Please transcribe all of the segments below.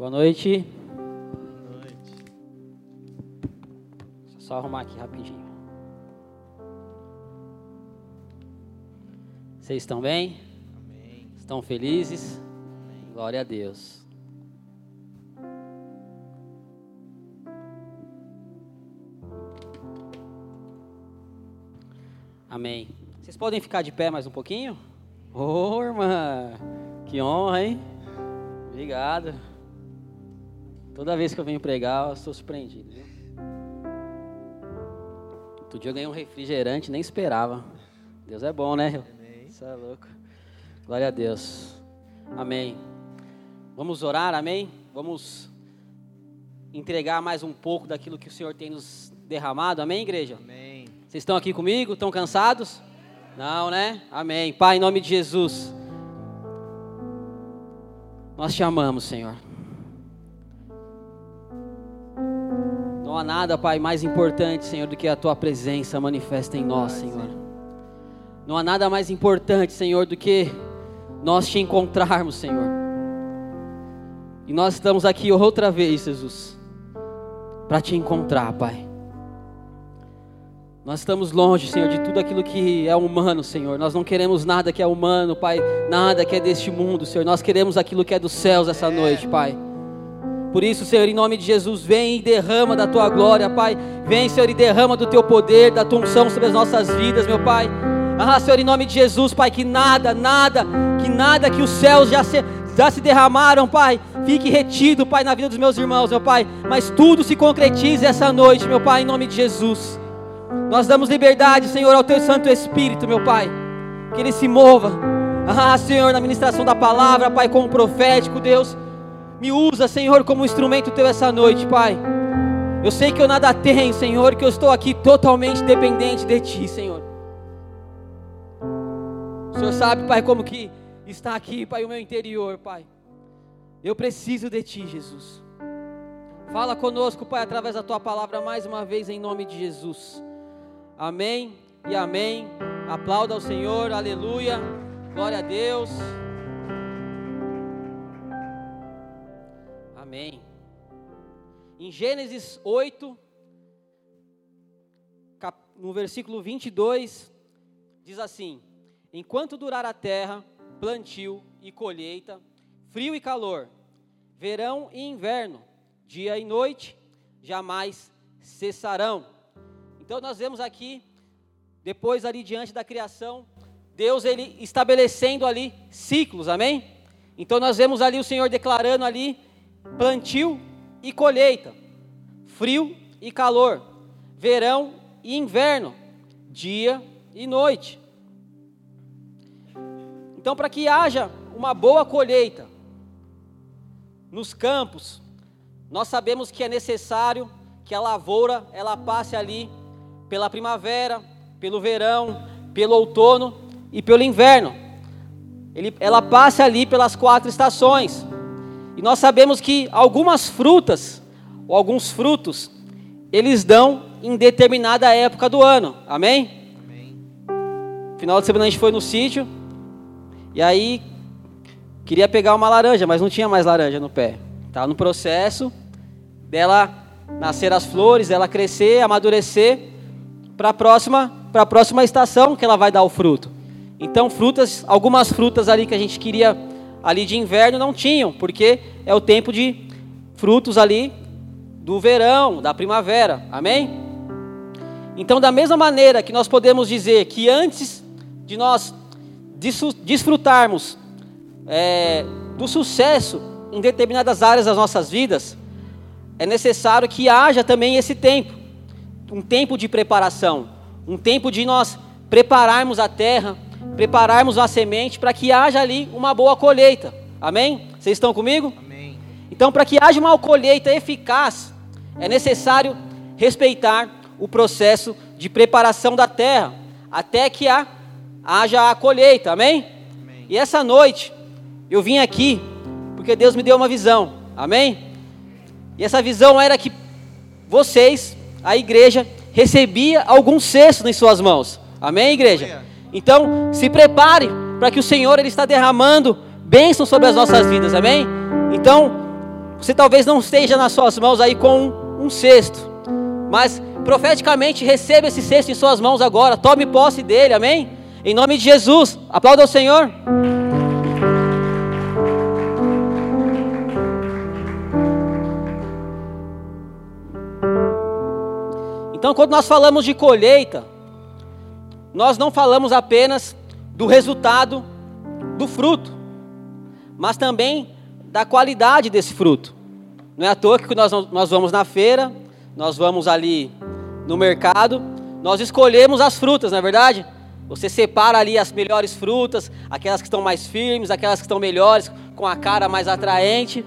Boa noite. Boa noite. Deixa eu só arrumar aqui rapidinho. Vocês estão bem? Amém. Estão felizes? Amém. Glória a Deus. Amém. Vocês podem ficar de pé mais um pouquinho? Ô, oh, irmã, que honra, hein? Obrigado. Toda vez que eu venho pregar, eu estou surpreendido. Viu? Outro dia eu ganhei um refrigerante, nem esperava. Deus é bom, né? Amém. Isso é louco. Glória a Deus. Amém. Vamos orar, amém? Vamos entregar mais um pouco daquilo que o Senhor tem nos derramado, amém, igreja? Amém. Vocês estão aqui comigo? Estão cansados? Não, né? Amém. Pai, em nome de Jesus. Nós te amamos, Senhor. Não há nada, Pai, mais importante, Senhor, do que a tua presença manifesta em nós, Senhor. Não há nada mais importante, Senhor, do que nós te encontrarmos, Senhor. E nós estamos aqui outra vez, Jesus, para te encontrar, Pai. Nós estamos longe, Senhor, de tudo aquilo que é humano, Senhor. Nós não queremos nada que é humano, Pai, nada que é deste mundo, Senhor. Nós queremos aquilo que é dos céus essa noite, Pai. Por isso, Senhor, em nome de Jesus, vem e derrama da tua glória, Pai. Vem, Senhor, e derrama do teu poder, da tua unção sobre as nossas vidas, meu Pai. Ah, Senhor, em nome de Jesus, Pai, que nada, nada, que nada que os céus já se, já se derramaram, Pai, fique retido, Pai, na vida dos meus irmãos, meu Pai. Mas tudo se concretize essa noite, meu Pai, em nome de Jesus. Nós damos liberdade, Senhor, ao Teu Santo Espírito, meu Pai. Que Ele se mova. Ah, Senhor, na ministração da palavra, Pai, como profético, Deus. Me usa, Senhor, como instrumento Teu essa noite, Pai. Eu sei que eu nada tenho, Senhor, que eu estou aqui totalmente dependente de Ti, Senhor. O Senhor sabe, Pai, como que está aqui, Pai, o meu interior, Pai. Eu preciso de Ti, Jesus. Fala conosco, Pai, através da Tua palavra mais uma vez, em nome de Jesus. Amém e amém. Aplauda ao Senhor, aleluia. Glória a Deus. Amém. Em Gênesis 8, no versículo 22, diz assim: Enquanto durar a terra, plantio e colheita, frio e calor, verão e inverno, dia e noite, jamais cessarão. Então nós vemos aqui, depois ali diante da criação, Deus ele estabelecendo ali ciclos, amém? Então nós vemos ali o Senhor declarando ali plantio e colheita, frio e calor, verão e inverno, dia e noite. Então para que haja uma boa colheita nos campos, nós sabemos que é necessário que a lavoura ela passe ali pela primavera, pelo verão, pelo outono e pelo inverno. Ele, ela passa ali pelas quatro estações. E nós sabemos que algumas frutas, ou alguns frutos, eles dão em determinada época do ano. Amém? Amém. Final de semana a gente foi no sítio. E aí queria pegar uma laranja, mas não tinha mais laranja no pé. Estava no processo dela nascer as flores, dela crescer, amadurecer para a próxima, para a próxima estação que ela vai dar o fruto. Então, frutas, algumas frutas ali que a gente queria ali de inverno não tinham, porque é o tempo de frutos ali do verão, da primavera. Amém? Então, da mesma maneira que nós podemos dizer que antes de nós desfrutarmos é, do sucesso em determinadas áreas das nossas vidas, é necessário que haja também esse tempo um tempo de preparação, um tempo de nós prepararmos a terra, prepararmos a semente para que haja ali uma boa colheita. Amém? Vocês estão comigo? Amém. Então, para que haja uma colheita eficaz, é necessário respeitar o processo de preparação da terra, até que a, haja a colheita. Amém? Amém? E essa noite, eu vim aqui porque Deus me deu uma visão. Amém? E essa visão era que vocês a igreja recebia algum cesto em suas mãos. Amém, igreja? Então, se prepare para que o Senhor ele está derramando bênçãos sobre as nossas vidas. Amém? Então, Você talvez não esteja nas suas mãos aí com um cesto, mas profeticamente receba esse cesto em suas mãos agora. Tome posse dele, amém? Em nome de Jesus. Aplauda o Senhor. Então, quando nós falamos de colheita, nós não falamos apenas do resultado do fruto, mas também da qualidade desse fruto. Não é à toa que nós, nós vamos na feira, nós vamos ali no mercado, nós escolhemos as frutas, não é verdade? Você separa ali as melhores frutas, aquelas que estão mais firmes, aquelas que estão melhores, com a cara mais atraente,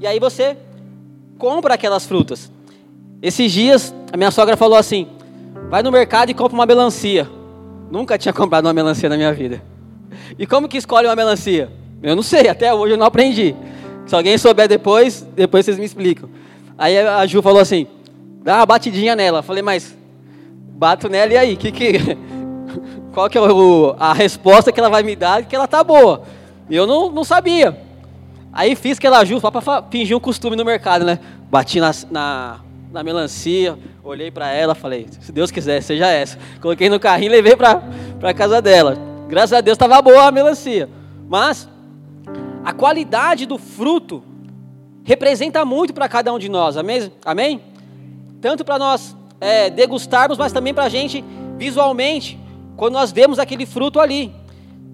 e aí você compra aquelas frutas. Esses dias, a minha sogra falou assim: vai no mercado e compra uma melancia. Nunca tinha comprado uma melancia na minha vida. E como que escolhe uma melancia? Eu não sei, até hoje eu não aprendi. Se alguém souber depois, depois vocês me explicam. Aí a Ju falou assim: dá uma batidinha nela. Eu falei, mas bato nela e aí? Que que, qual que é o, a resposta que ela vai me dar que ela tá boa? Eu não, não sabia. Aí fiz que ela Ju, só para fingir um costume no mercado, né? Bati na, na, na melancia, olhei para ela, falei, se Deus quiser, seja essa. Coloquei no carrinho e levei para casa dela. Graças a Deus estava boa a melancia. Mas a qualidade do fruto representa muito para cada um de nós, amém? amém? Tanto para nós é, degustarmos, mas também para a gente visualmente, quando nós vemos aquele fruto ali.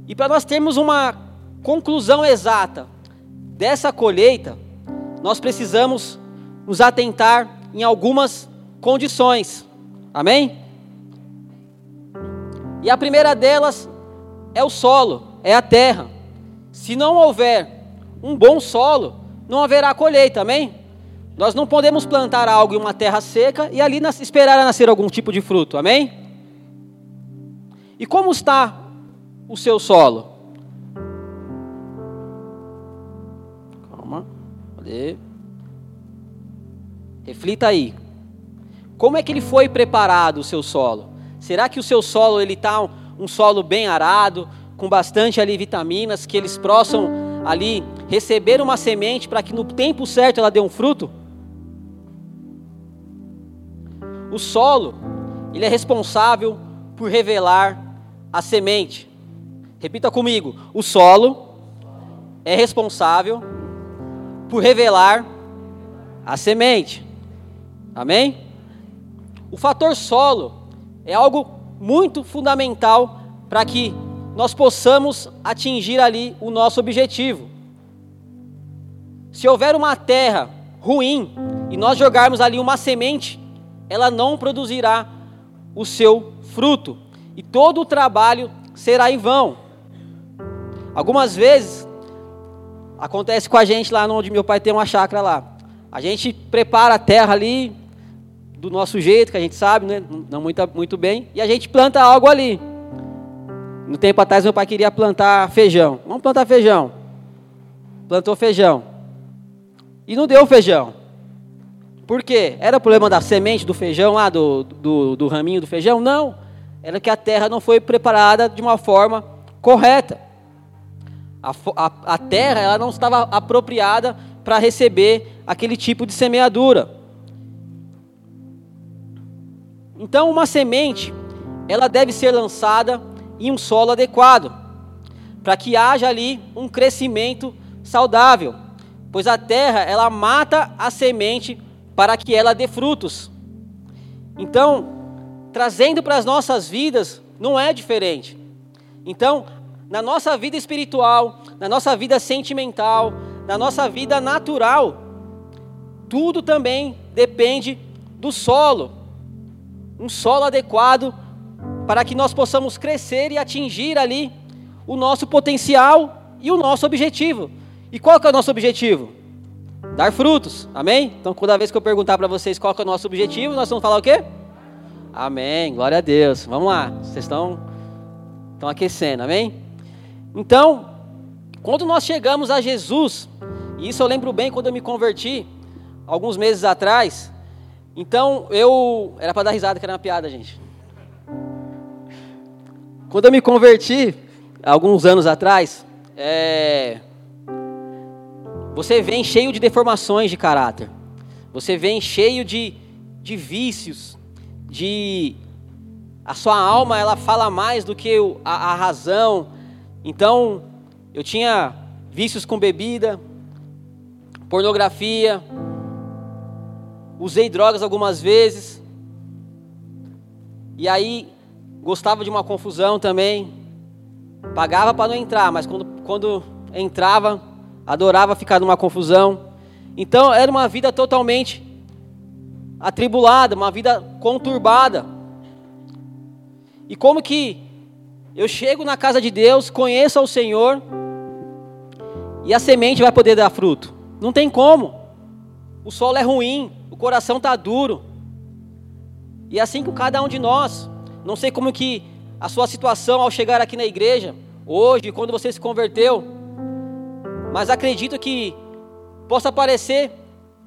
E para nós termos uma conclusão exata dessa colheita, nós precisamos nos atentar em algumas condições. Amém? E a primeira delas é o solo, é a terra. Se não houver um bom solo, não haverá colheita, amém? Nós não podemos plantar algo em uma terra seca e ali esperar a nascer algum tipo de fruto, amém? E como está o seu solo? Calma, cadê? Reflita aí. Como é que ele foi preparado o seu solo? Será que o seu solo ele está um, solo bem arado, com bastante ali vitaminas, que eles possam ali receber uma semente para que no tempo certo ela dê um fruto? O solo, ele é responsável por revelar a semente. Repita comigo: o solo é responsável por revelar a semente. Amém? O fator solo é algo muito fundamental para que nós possamos atingir ali o nosso objetivo. Se houver uma terra ruim e nós jogarmos ali uma semente, ela não produzirá o seu fruto e todo o trabalho será em vão. Algumas vezes acontece com a gente lá onde meu pai tem uma chácara lá. A gente prepara a terra ali, do nosso jeito, que a gente sabe, né? não muito, muito bem, e a gente planta algo ali. No tempo atrás, meu pai queria plantar feijão. Vamos plantar feijão. Plantou feijão. E não deu feijão. Por quê? Era problema da semente do feijão lá, do, do, do raminho do feijão? Não. Era que a terra não foi preparada de uma forma correta. A, a, a terra ela não estava apropriada para receber aquele tipo de semeadura. Então, uma semente, ela deve ser lançada em um solo adequado, para que haja ali um crescimento saudável, pois a terra, ela mata a semente para que ela dê frutos. Então, trazendo para as nossas vidas, não é diferente. Então, na nossa vida espiritual, na nossa vida sentimental, na nossa vida natural, tudo também depende do solo um solo adequado para que nós possamos crescer e atingir ali o nosso potencial e o nosso objetivo. E qual que é o nosso objetivo? Dar frutos, amém? Então, toda vez que eu perguntar para vocês qual que é o nosso objetivo, nós vamos falar o quê? Amém, glória a Deus. Vamos lá, vocês estão, estão aquecendo, amém? Então, quando nós chegamos a Jesus, e isso eu lembro bem quando eu me converti, alguns meses atrás, então eu. Era para dar risada, que era uma piada, gente. Quando eu me converti, alguns anos atrás, é, você vem cheio de deformações de caráter. Você vem cheio de, de vícios, de a sua alma ela fala mais do que a, a razão. Então, eu tinha vícios com bebida, pornografia, usei drogas algumas vezes. E aí gostava de uma confusão também. Pagava para não entrar, mas quando, quando entrava, adorava ficar numa confusão. Então era uma vida totalmente atribulada, uma vida conturbada. E como que eu chego na casa de Deus, conheço ao Senhor e a semente vai poder dar fruto? Não tem como. O solo é ruim, o coração está duro. E é assim com cada um de nós. Não sei como que a sua situação ao chegar aqui na igreja, hoje, quando você se converteu, mas acredito que possa parecer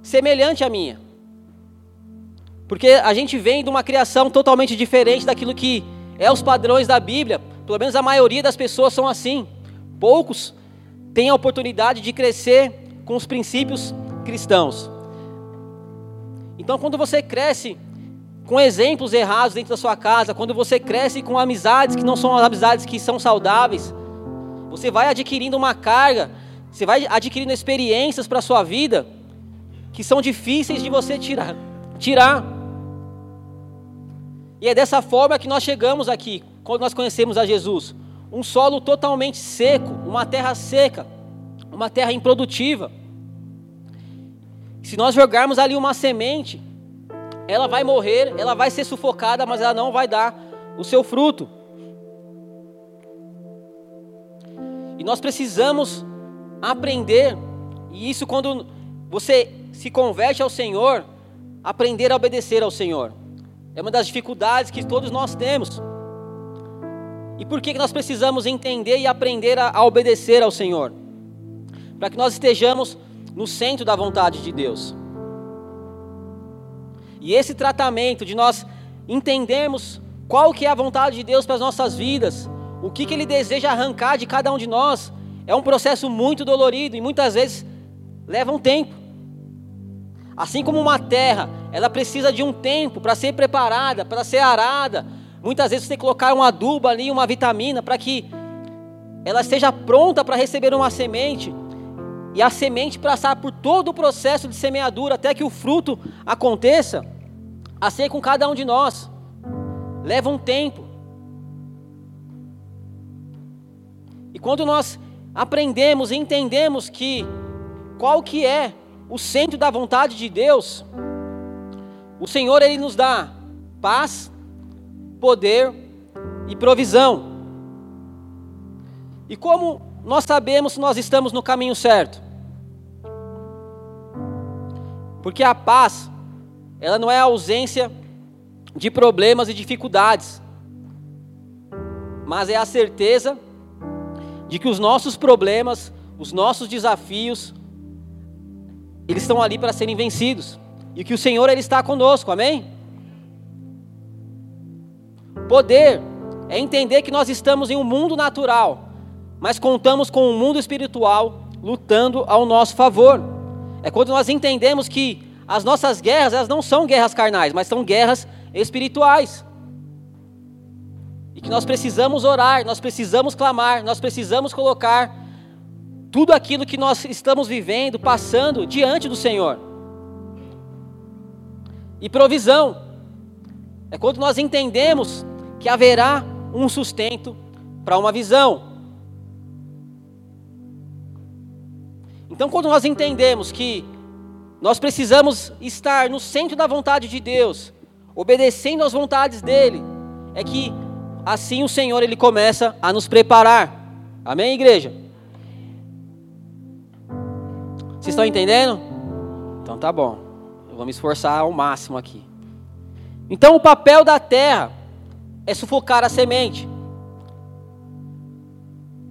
semelhante à minha. Porque a gente vem de uma criação totalmente diferente daquilo que é os padrões da Bíblia. Pelo menos a maioria das pessoas são assim. Poucos têm a oportunidade de crescer com os princípios cristãos. Então, quando você cresce com exemplos errados dentro da sua casa, quando você cresce com amizades que não são as amizades que são saudáveis, você vai adquirindo uma carga, você vai adquirindo experiências para a sua vida que são difíceis de você tirar. tirar. E é dessa forma que nós chegamos aqui, quando nós conhecemos a Jesus. Um solo totalmente seco, uma terra seca, uma terra improdutiva. Se nós jogarmos ali uma semente, ela vai morrer, ela vai ser sufocada, mas ela não vai dar o seu fruto. E nós precisamos aprender, e isso quando você se converte ao Senhor, aprender a obedecer ao Senhor. É uma das dificuldades que todos nós temos. E por que nós precisamos entender e aprender a, a obedecer ao Senhor? Para que nós estejamos no centro da vontade de Deus. E esse tratamento de nós entendermos qual que é a vontade de Deus para as nossas vidas, o que, que Ele deseja arrancar de cada um de nós, é um processo muito dolorido e muitas vezes leva um tempo. Assim como uma terra, ela precisa de um tempo para ser preparada, para ser arada. Muitas vezes você tem que colocar um adubo ali, uma vitamina, para que ela esteja pronta para receber uma semente. E a semente passar por todo o processo de semeadura até que o fruto aconteça. Assim com cada um de nós. Leva um tempo. E quando nós aprendemos e entendemos que qual que é o centro da vontade de Deus, o Senhor ele nos dá paz, poder e provisão. E como nós sabemos se nós estamos no caminho certo? Porque a paz ela não é a ausência de problemas e dificuldades, mas é a certeza de que os nossos problemas, os nossos desafios, eles estão ali para serem vencidos e que o Senhor ele está conosco, amém? Poder é entender que nós estamos em um mundo natural, mas contamos com um mundo espiritual lutando ao nosso favor. É quando nós entendemos que as nossas guerras, elas não são guerras carnais, mas são guerras espirituais. E que nós precisamos orar, nós precisamos clamar, nós precisamos colocar tudo aquilo que nós estamos vivendo, passando diante do Senhor. E provisão é quando nós entendemos que haverá um sustento para uma visão. Então, quando nós entendemos que nós precisamos estar no centro da vontade de Deus, obedecendo às vontades dele. É que assim o Senhor ele começa a nos preparar. Amém, igreja? Vocês estão entendendo? Então tá bom. Eu vou me esforçar ao máximo aqui. Então o papel da terra é sufocar a semente.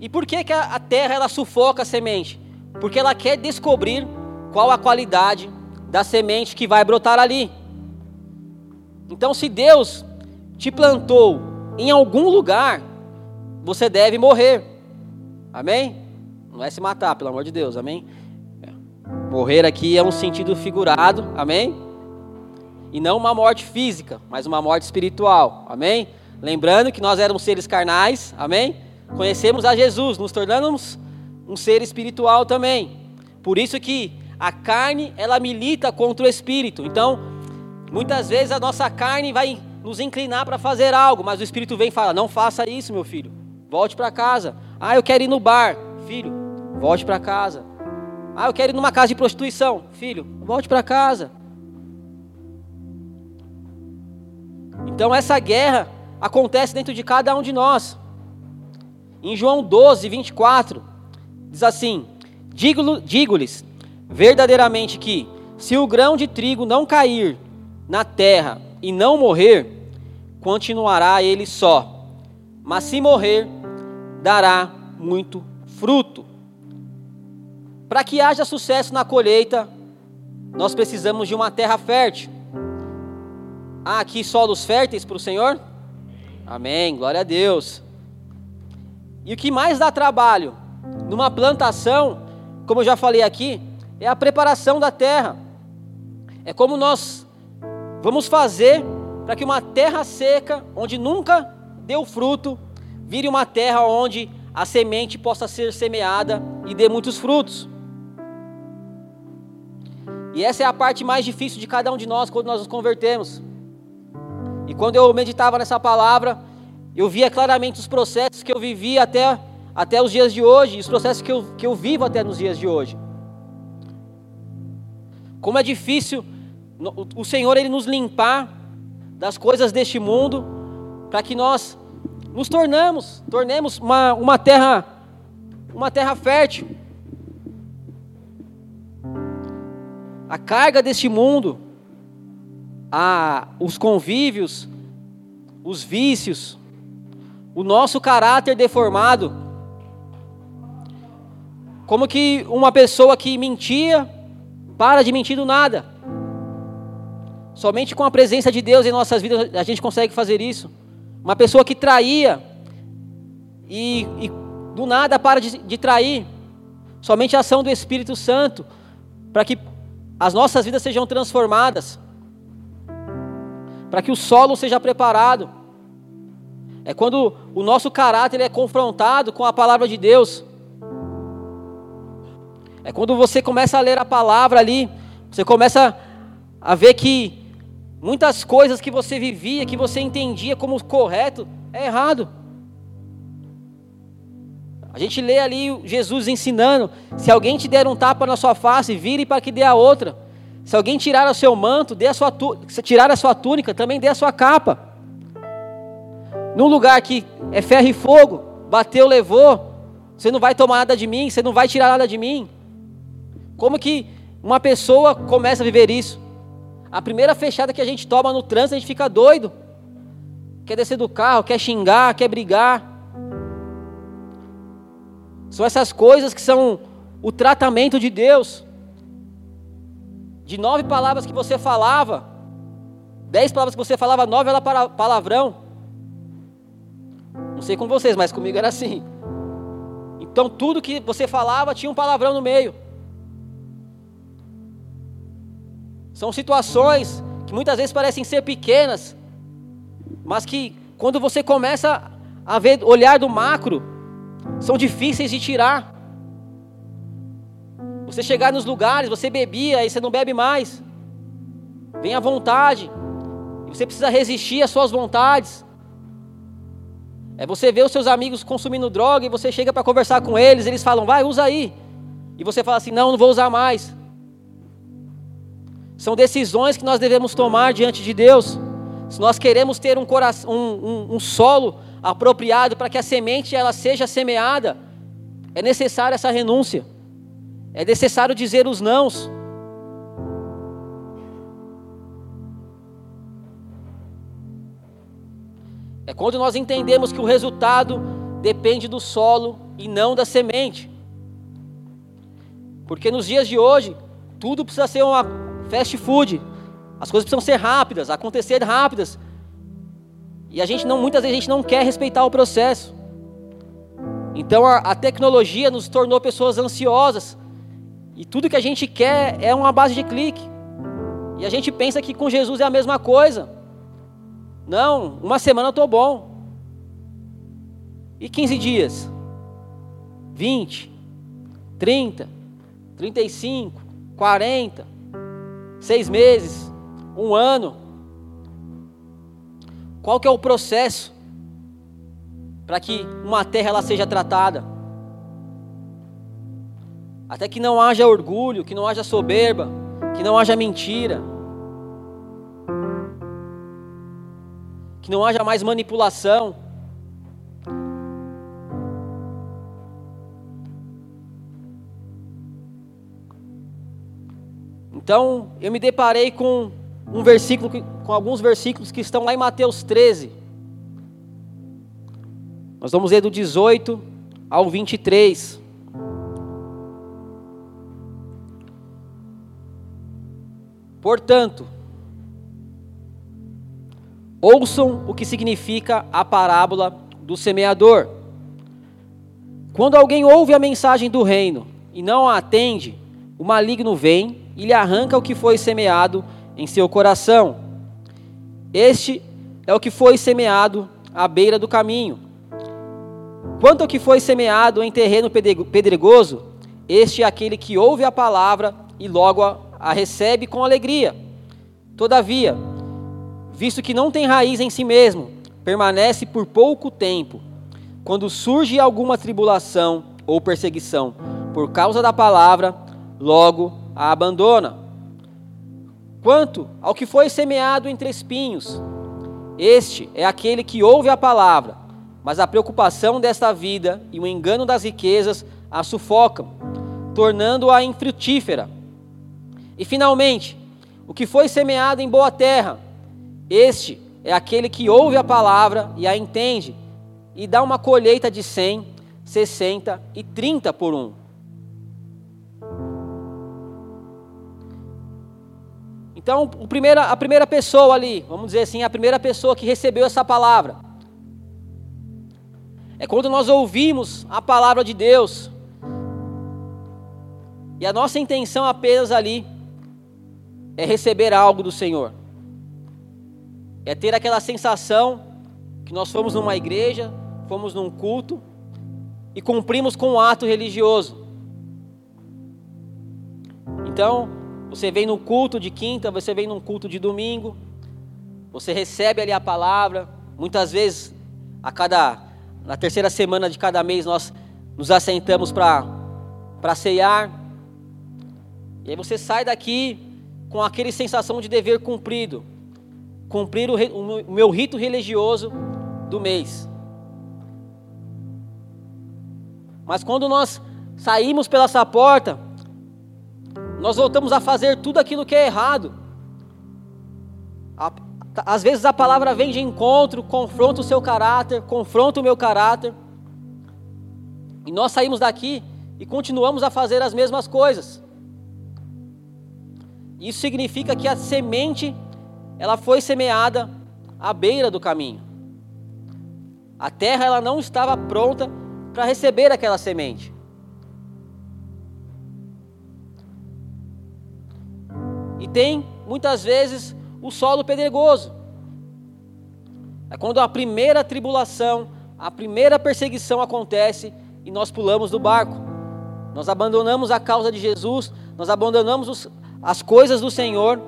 E por que, que a terra ela sufoca a semente? Porque ela quer descobrir qual a qualidade da semente que vai brotar ali. Então, se Deus te plantou em algum lugar, você deve morrer. Amém? Não é se matar, pelo amor de Deus, amém? Morrer aqui é um sentido figurado, amém? E não uma morte física, mas uma morte espiritual, amém? Lembrando que nós éramos seres carnais, amém? Conhecemos a Jesus, nos tornamos um ser espiritual também. Por isso que a carne, ela milita contra o espírito. Então, muitas vezes a nossa carne vai nos inclinar para fazer algo, mas o espírito vem e fala: "Não faça isso, meu filho. Volte para casa. Ah, eu quero ir no bar. Filho, volte para casa. Ah, eu quero ir numa casa de prostituição. Filho, volte para casa. Então essa guerra acontece dentro de cada um de nós. Em João 12, 24, diz assim: Digo-lhes verdadeiramente que, se o grão de trigo não cair na terra e não morrer, continuará ele só, mas se morrer, dará muito fruto. Para que haja sucesso na colheita, nós precisamos de uma terra fértil. Há aqui solos férteis para o Senhor? Amém, glória a Deus. E o que mais dá trabalho numa plantação, como eu já falei aqui, é a preparação da terra. É como nós vamos fazer para que uma terra seca, onde nunca deu fruto, vire uma terra onde a semente possa ser semeada e dê muitos frutos. E essa é a parte mais difícil de cada um de nós quando nós nos convertemos. E quando eu meditava nessa palavra, eu via claramente os processos que eu vivi até, até os dias de hoje, os processos que eu, que eu vivo até nos dias de hoje. Como é difícil o Senhor ele nos limpar das coisas deste mundo, para que nós nos tornamos, tornemos uma, uma terra, uma terra fértil. A carga deste mundo, a, os convívios, os vícios, o nosso caráter deformado. Como que uma pessoa que mentia para de mentir do nada. Somente com a presença de Deus em nossas vidas a gente consegue fazer isso. Uma pessoa que traía e, e do nada para de, de trair. Somente a ação do Espírito Santo para que as nossas vidas sejam transformadas, para que o solo seja preparado. É quando o nosso caráter é confrontado com a palavra de Deus. É quando você começa a ler a palavra ali, você começa a ver que muitas coisas que você vivia, que você entendia como correto, é errado. A gente lê ali Jesus ensinando: se alguém te der um tapa na sua face, vire para que dê a outra. Se alguém tirar o seu manto, dê a sua se tirar a sua túnica, também dê a sua capa. Num lugar que é ferro e fogo, bateu, levou, você não vai tomar nada de mim, você não vai tirar nada de mim. Como que uma pessoa começa a viver isso? A primeira fechada que a gente toma no trânsito, a gente fica doido. Quer descer do carro, quer xingar, quer brigar. São essas coisas que são o tratamento de Deus. De nove palavras que você falava, dez palavras que você falava, nove era palavrão. Não sei com vocês, mas comigo era assim. Então tudo que você falava tinha um palavrão no meio. São situações que muitas vezes parecem ser pequenas, mas que quando você começa a ver, olhar do macro, são difíceis de tirar. Você chegar nos lugares, você bebia e você não bebe mais. Vem à vontade. Você precisa resistir às suas vontades. É você ver os seus amigos consumindo droga e você chega para conversar com eles, eles falam, vai, usa aí. E você fala assim, não, não vou usar mais. São decisões que nós devemos tomar diante de Deus. Se nós queremos ter um, coração, um, um, um solo apropriado para que a semente ela seja semeada, é necessária essa renúncia. É necessário dizer os nãos. É quando nós entendemos que o resultado depende do solo e não da semente. Porque nos dias de hoje, tudo precisa ser uma fast food. As coisas precisam ser rápidas, acontecer rápidas. E a gente não, muitas vezes a gente não quer respeitar o processo. Então a, a tecnologia nos tornou pessoas ansiosas. E tudo que a gente quer é uma base de clique. E a gente pensa que com Jesus é a mesma coisa. Não, uma semana eu estou bom. E 15 dias? 20, 30, 35, 40, seis meses, um ano. Qual que é o processo para que uma terra ela seja tratada? Até que não haja orgulho, que não haja soberba, que não haja mentira, que não haja mais manipulação. Então, eu me deparei com um versículo, com alguns versículos que estão lá em Mateus 13. Nós vamos ler do 18 ao 23. Portanto, ouçam o que significa a parábola do semeador. Quando alguém ouve a mensagem do reino e não a atende, o maligno vem e lhe arranca o que foi semeado em seu coração. Este é o que foi semeado à beira do caminho. Quanto ao que foi semeado em terreno pedregoso, este é aquele que ouve a palavra e logo a, a recebe com alegria. Todavia, visto que não tem raiz em si mesmo, permanece por pouco tempo. Quando surge alguma tribulação ou perseguição por causa da palavra, logo a abandona. Quanto ao que foi semeado entre espinhos, este é aquele que ouve a palavra, mas a preocupação desta vida e o engano das riquezas a sufocam, tornando-a infrutífera. E finalmente, o que foi semeado em boa terra, este é aquele que ouve a palavra e a entende, e dá uma colheita de cem, sessenta e trinta por um. Então, a primeira, pessoa ali, vamos dizer assim, a primeira pessoa que recebeu essa palavra, é quando nós ouvimos a palavra de Deus, e a nossa intenção apenas ali é receber algo do Senhor, é ter aquela sensação que nós fomos numa igreja, fomos num culto e cumprimos com um ato religioso. Então, você vem no culto de quinta, você vem num culto de domingo, você recebe ali a palavra. Muitas vezes, a cada na terceira semana de cada mês nós nos assentamos para ceiar. E aí você sai daqui com aquele sensação de dever cumprido, cumprir o, o meu rito religioso do mês. Mas quando nós saímos pela essa porta, nós voltamos a fazer tudo aquilo que é errado. Às vezes a palavra vem de encontro, confronta o seu caráter, confronta o meu caráter. E nós saímos daqui e continuamos a fazer as mesmas coisas. Isso significa que a semente ela foi semeada à beira do caminho. A terra ela não estava pronta para receber aquela semente. E tem, muitas vezes, o solo pedregoso. É quando a primeira tribulação, a primeira perseguição acontece e nós pulamos do barco. Nós abandonamos a causa de Jesus, nós abandonamos os, as coisas do Senhor.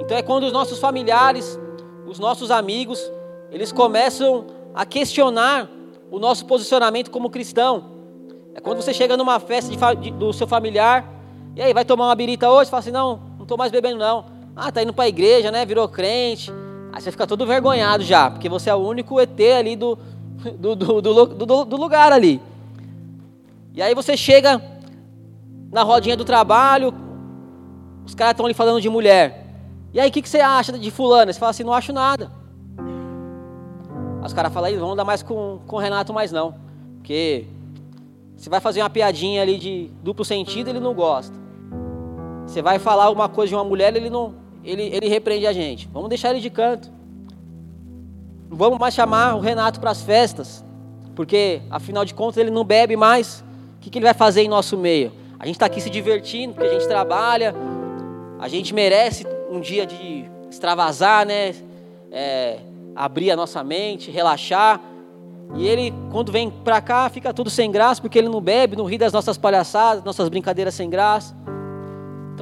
Então é quando os nossos familiares, os nossos amigos, eles começam a questionar o nosso posicionamento como cristão. É quando você chega numa festa de, de, do seu familiar, e aí, vai tomar uma birita hoje? Fala assim, não, não estou mais bebendo não. Ah, tá indo para a igreja, né? Virou crente. Aí você fica todo vergonhado já, porque você é o único ET ali do, do, do, do, do lugar ali. E aí você chega na rodinha do trabalho, os caras estão ali falando de mulher. E aí, o que, que você acha de fulano? Você fala assim, não acho nada. Os caras falam, aí, vamos dar mais com, com o Renato mais não. Porque você vai fazer uma piadinha ali de duplo sentido, ele não gosta. Você vai falar alguma coisa de uma mulher, ele não, ele, ele repreende a gente. Vamos deixar ele de canto. Não vamos mais chamar o Renato para as festas, porque afinal de contas ele não bebe mais. O que, que ele vai fazer em nosso meio? A gente está aqui se divertindo, porque a gente trabalha, a gente merece um dia de extravasar, né? É, abrir a nossa mente, relaxar. E ele, quando vem para cá, fica tudo sem graça, porque ele não bebe, não ri das nossas palhaçadas, nossas brincadeiras sem graça.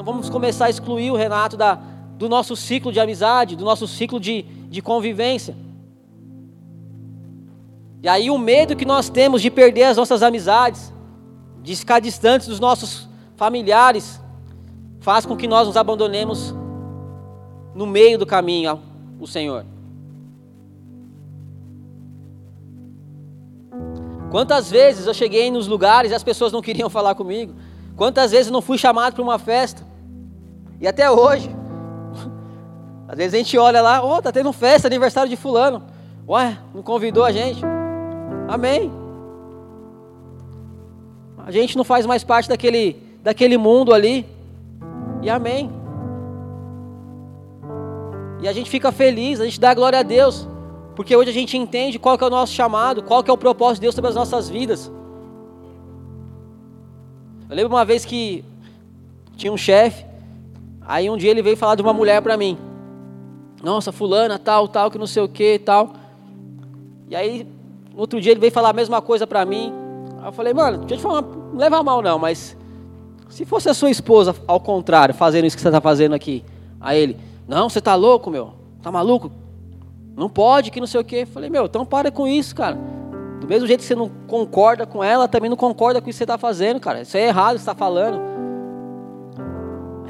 Então vamos começar a excluir o Renato da, do nosso ciclo de amizade, do nosso ciclo de, de convivência. E aí o medo que nós temos de perder as nossas amizades, de ficar distantes dos nossos familiares, faz com que nós nos abandonemos no meio do caminho ao Senhor. Quantas vezes eu cheguei nos lugares e as pessoas não queriam falar comigo? Quantas vezes eu não fui chamado para uma festa? E até hoje, às vezes a gente olha lá, oh, tá tendo festa, aniversário de fulano. Ué, não convidou a gente? Amém. A gente não faz mais parte daquele, daquele mundo ali. E amém. E a gente fica feliz, a gente dá glória a Deus. Porque hoje a gente entende qual que é o nosso chamado, qual que é o propósito de Deus sobre as nossas vidas. Eu lembro uma vez que tinha um chefe, aí um dia ele veio falar de uma mulher para mim. Nossa, fulana, tal, tal, que não sei o que, tal. E aí, no outro dia ele veio falar a mesma coisa para mim. Aí eu falei, mano, deixa eu te falar, não leva mal não, mas se fosse a sua esposa, ao contrário, fazendo isso que você está fazendo aqui. Aí ele, não, você tá louco, meu? Tá maluco? Não pode, que não sei o quê. Falei, meu, então para com isso, cara. Do mesmo jeito que você não concorda com ela, também não concorda com o que você está fazendo, cara. Isso é errado que você está falando.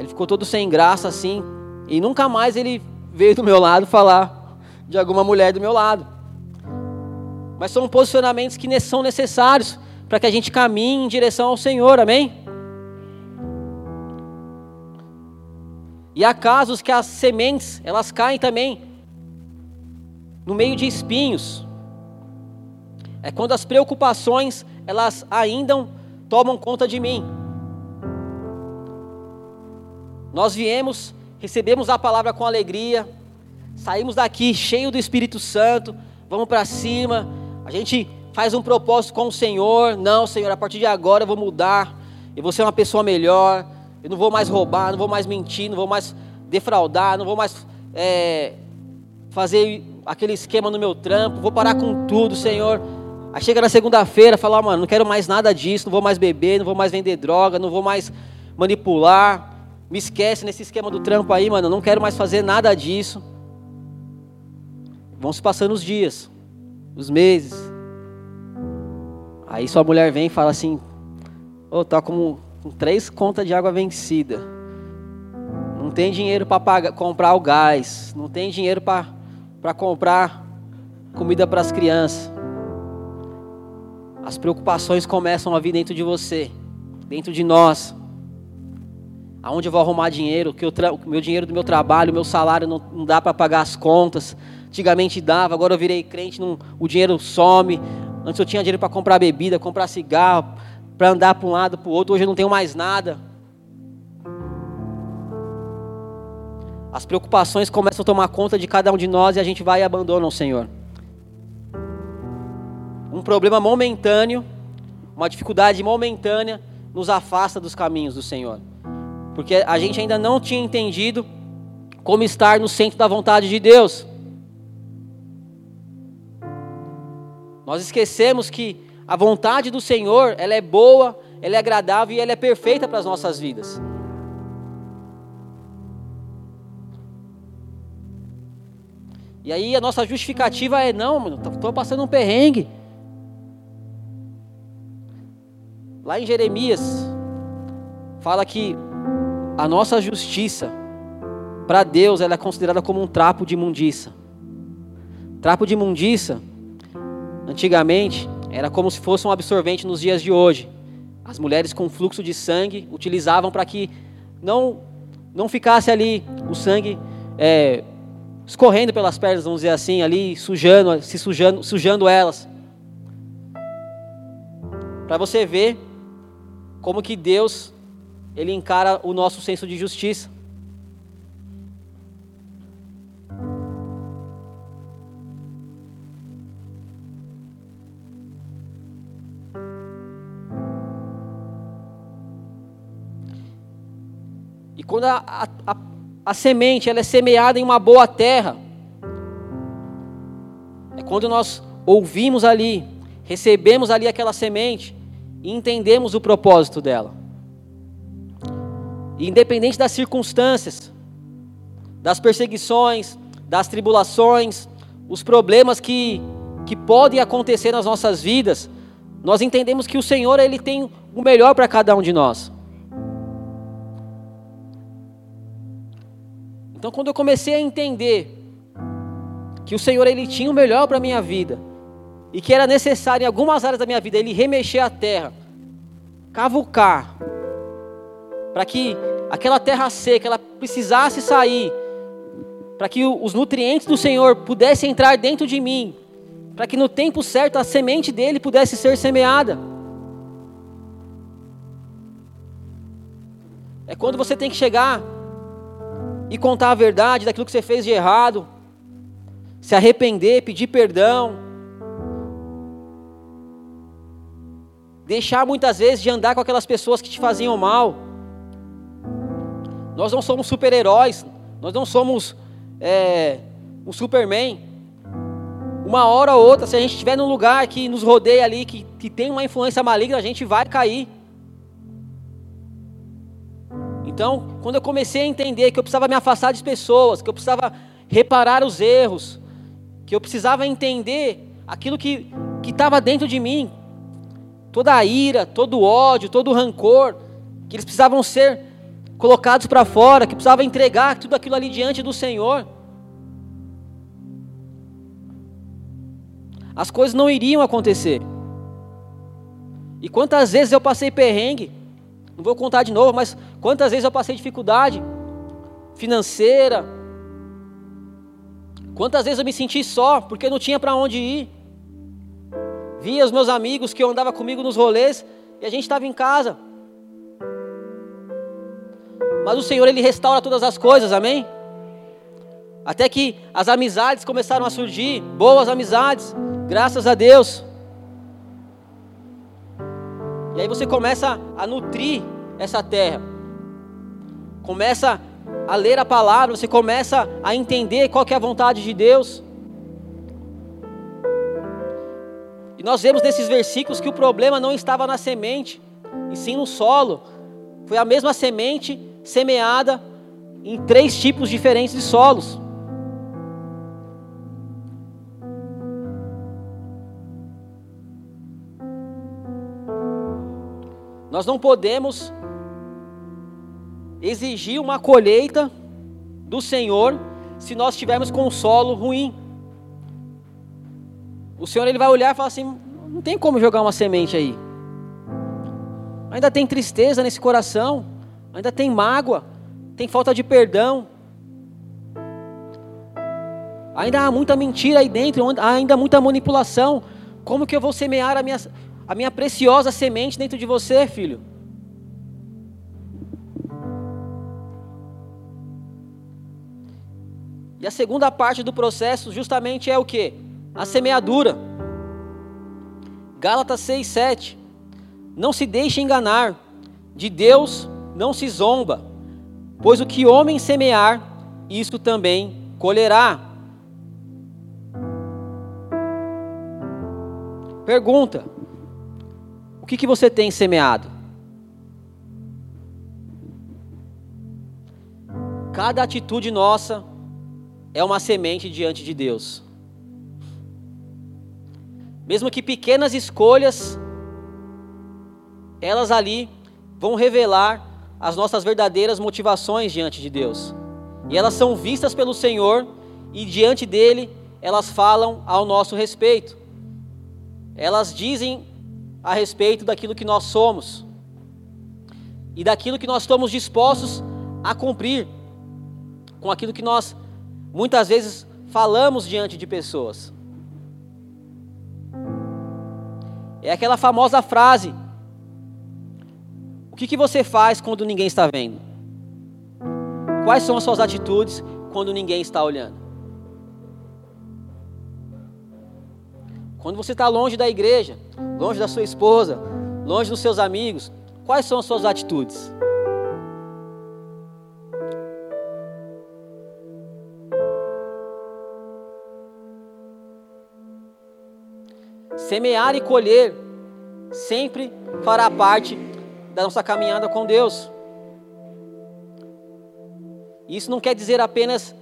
Ele ficou todo sem graça assim. E nunca mais ele veio do meu lado falar de alguma mulher do meu lado. Mas são posicionamentos que são necessários para que a gente caminhe em direção ao Senhor, amém? E há casos que as sementes, elas caem também no meio de espinhos. É quando as preocupações, elas ainda tomam conta de mim. Nós viemos, recebemos a palavra com alegria, saímos daqui cheio do Espírito Santo, vamos para cima, a gente faz um propósito com o Senhor. Não, Senhor, a partir de agora eu vou mudar, eu vou ser uma pessoa melhor, eu não vou mais roubar, não vou mais mentir, não vou mais defraudar, não vou mais é, fazer aquele esquema no meu trampo, vou parar com tudo, Senhor. Aí chega na segunda-feira, fala, ah, mano, não quero mais nada disso, não vou mais beber, não vou mais vender droga, não vou mais manipular. Me esquece nesse esquema do trampo aí, mano, não quero mais fazer nada disso. Vão se passando os dias, os meses. Aí sua mulher vem e fala assim: Ô, oh, tá com, com três contas de água vencida. Não tem dinheiro para comprar o gás. Não tem dinheiro para comprar comida para as crianças. As preocupações começam a vir dentro de você, dentro de nós. Aonde eu vou arrumar dinheiro? Que o meu dinheiro do meu trabalho, o meu salário não, não dá para pagar as contas. Antigamente dava, agora eu virei crente, não, o dinheiro some. Antes eu tinha dinheiro para comprar bebida, comprar cigarro, para andar para um lado, para o outro. Hoje eu não tenho mais nada. As preocupações começam a tomar conta de cada um de nós e a gente vai e abandona o Senhor. Um problema momentâneo, uma dificuldade momentânea, nos afasta dos caminhos do Senhor. Porque a gente ainda não tinha entendido como estar no centro da vontade de Deus. Nós esquecemos que a vontade do Senhor, ela é boa, ela é agradável e ela é perfeita para as nossas vidas. E aí a nossa justificativa é: não, mano, estou passando um perrengue. Lá em Jeremias, fala que a nossa justiça, para Deus, ela é considerada como um trapo de imundiça. Trapo de imundiça, antigamente, era como se fosse um absorvente nos dias de hoje. As mulheres com fluxo de sangue utilizavam para que não, não ficasse ali o sangue é, escorrendo pelas pernas, vamos dizer assim, ali, sujando, se sujando, sujando elas. Para você ver como que Deus ele encara o nosso senso de justiça. E quando a, a, a, a semente ela é semeada em uma boa terra, é quando nós ouvimos ali, recebemos ali aquela semente e entendemos o propósito dela. Independente das circunstâncias, das perseguições, das tribulações, os problemas que, que podem acontecer nas nossas vidas, nós entendemos que o Senhor ele tem o melhor para cada um de nós. Então, quando eu comecei a entender que o Senhor ele tinha o melhor para a minha vida e que era necessário em algumas áreas da minha vida ele remexer a terra, cavucar, para que aquela terra seca ela precisasse sair, para que os nutrientes do Senhor pudessem entrar dentro de mim, para que no tempo certo a semente dele pudesse ser semeada. É quando você tem que chegar e contar a verdade daquilo que você fez de errado, se arrepender, pedir perdão, deixar muitas vezes de andar com aquelas pessoas que te faziam mal. Nós não somos super-heróis, nós não somos é, um Superman. Uma hora ou outra, se a gente estiver num lugar que nos rodeia ali, que, que tem uma influência maligna, a gente vai cair. Então, quando eu comecei a entender que eu precisava me afastar de pessoas, que eu precisava reparar os erros, que eu precisava entender aquilo que estava dentro de mim, toda a ira, todo o ódio, todo o rancor, que eles precisavam ser colocados para fora, que precisava entregar tudo aquilo ali diante do Senhor. As coisas não iriam acontecer. E quantas vezes eu passei perrengue, não vou contar de novo, mas quantas vezes eu passei dificuldade financeira. Quantas vezes eu me senti só, porque não tinha para onde ir. Via os meus amigos que andava comigo nos rolês e a gente estava em casa. Mas o Senhor ele restaura todas as coisas, amém? Até que as amizades começaram a surgir, boas amizades, graças a Deus. E aí você começa a nutrir essa terra. Começa a ler a palavra, você começa a entender qual é a vontade de Deus. E nós vemos nesses versículos que o problema não estava na semente, e sim no solo. Foi a mesma semente semeada em três tipos diferentes de solos. Nós não podemos exigir uma colheita do Senhor se nós estivermos com um solo ruim. O Senhor ele vai olhar e falar assim: não tem como jogar uma semente aí. Ainda tem tristeza nesse coração, ainda tem mágoa, tem falta de perdão. Ainda há muita mentira aí dentro, ainda há muita manipulação. Como que eu vou semear a minha, a minha preciosa semente dentro de você, filho. E a segunda parte do processo justamente é o que? A semeadura. Gálatas 6, 7. Não se deixe enganar, de Deus não se zomba, pois o que homem semear, isso também colherá. Pergunta: que, que você tem semeado? Cada atitude nossa é uma semente diante de Deus. Mesmo que pequenas escolhas, elas ali vão revelar as nossas verdadeiras motivações diante de Deus. E elas são vistas pelo Senhor e diante dele elas falam ao nosso respeito. Elas dizem a respeito daquilo que nós somos e daquilo que nós estamos dispostos a cumprir com aquilo que nós muitas vezes falamos diante de pessoas. É aquela famosa frase: que, que você faz quando ninguém está vendo? Quais são as suas atitudes quando ninguém está olhando? Quando você está longe da igreja, longe da sua esposa, longe dos seus amigos, quais são as suas atitudes? Semear e colher sempre fará parte da nossa caminhada com Deus. Isso não quer dizer apenas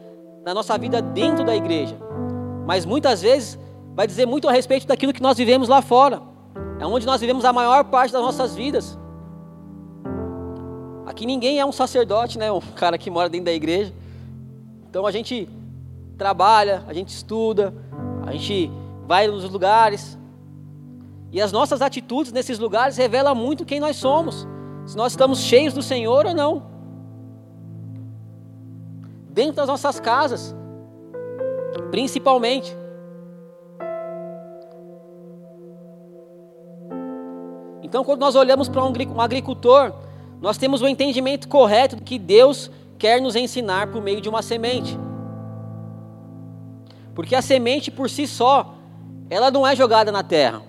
na nossa vida dentro da igreja, mas muitas vezes vai dizer muito a respeito daquilo que nós vivemos lá fora, é onde nós vivemos a maior parte das nossas vidas. Aqui ninguém é um sacerdote, né? Um cara que mora dentro da igreja. Então a gente trabalha, a gente estuda, a gente vai nos lugares. E as nossas atitudes nesses lugares revelam muito quem nós somos. Se nós estamos cheios do Senhor ou não. Dentro das nossas casas, principalmente. Então, quando nós olhamos para um agricultor, nós temos o entendimento correto do que Deus quer nos ensinar por meio de uma semente. Porque a semente por si só, ela não é jogada na terra.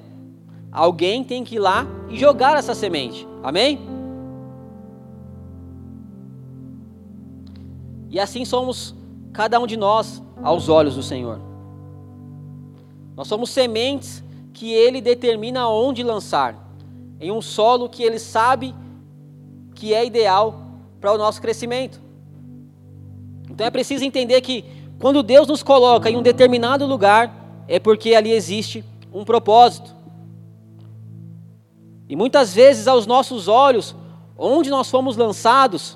Alguém tem que ir lá e jogar essa semente. Amém? E assim somos cada um de nós aos olhos do Senhor. Nós somos sementes que Ele determina onde lançar, em um solo que Ele sabe que é ideal para o nosso crescimento. Então é preciso entender que quando Deus nos coloca em um determinado lugar, é porque ali existe um propósito. E muitas vezes, aos nossos olhos, onde nós fomos lançados,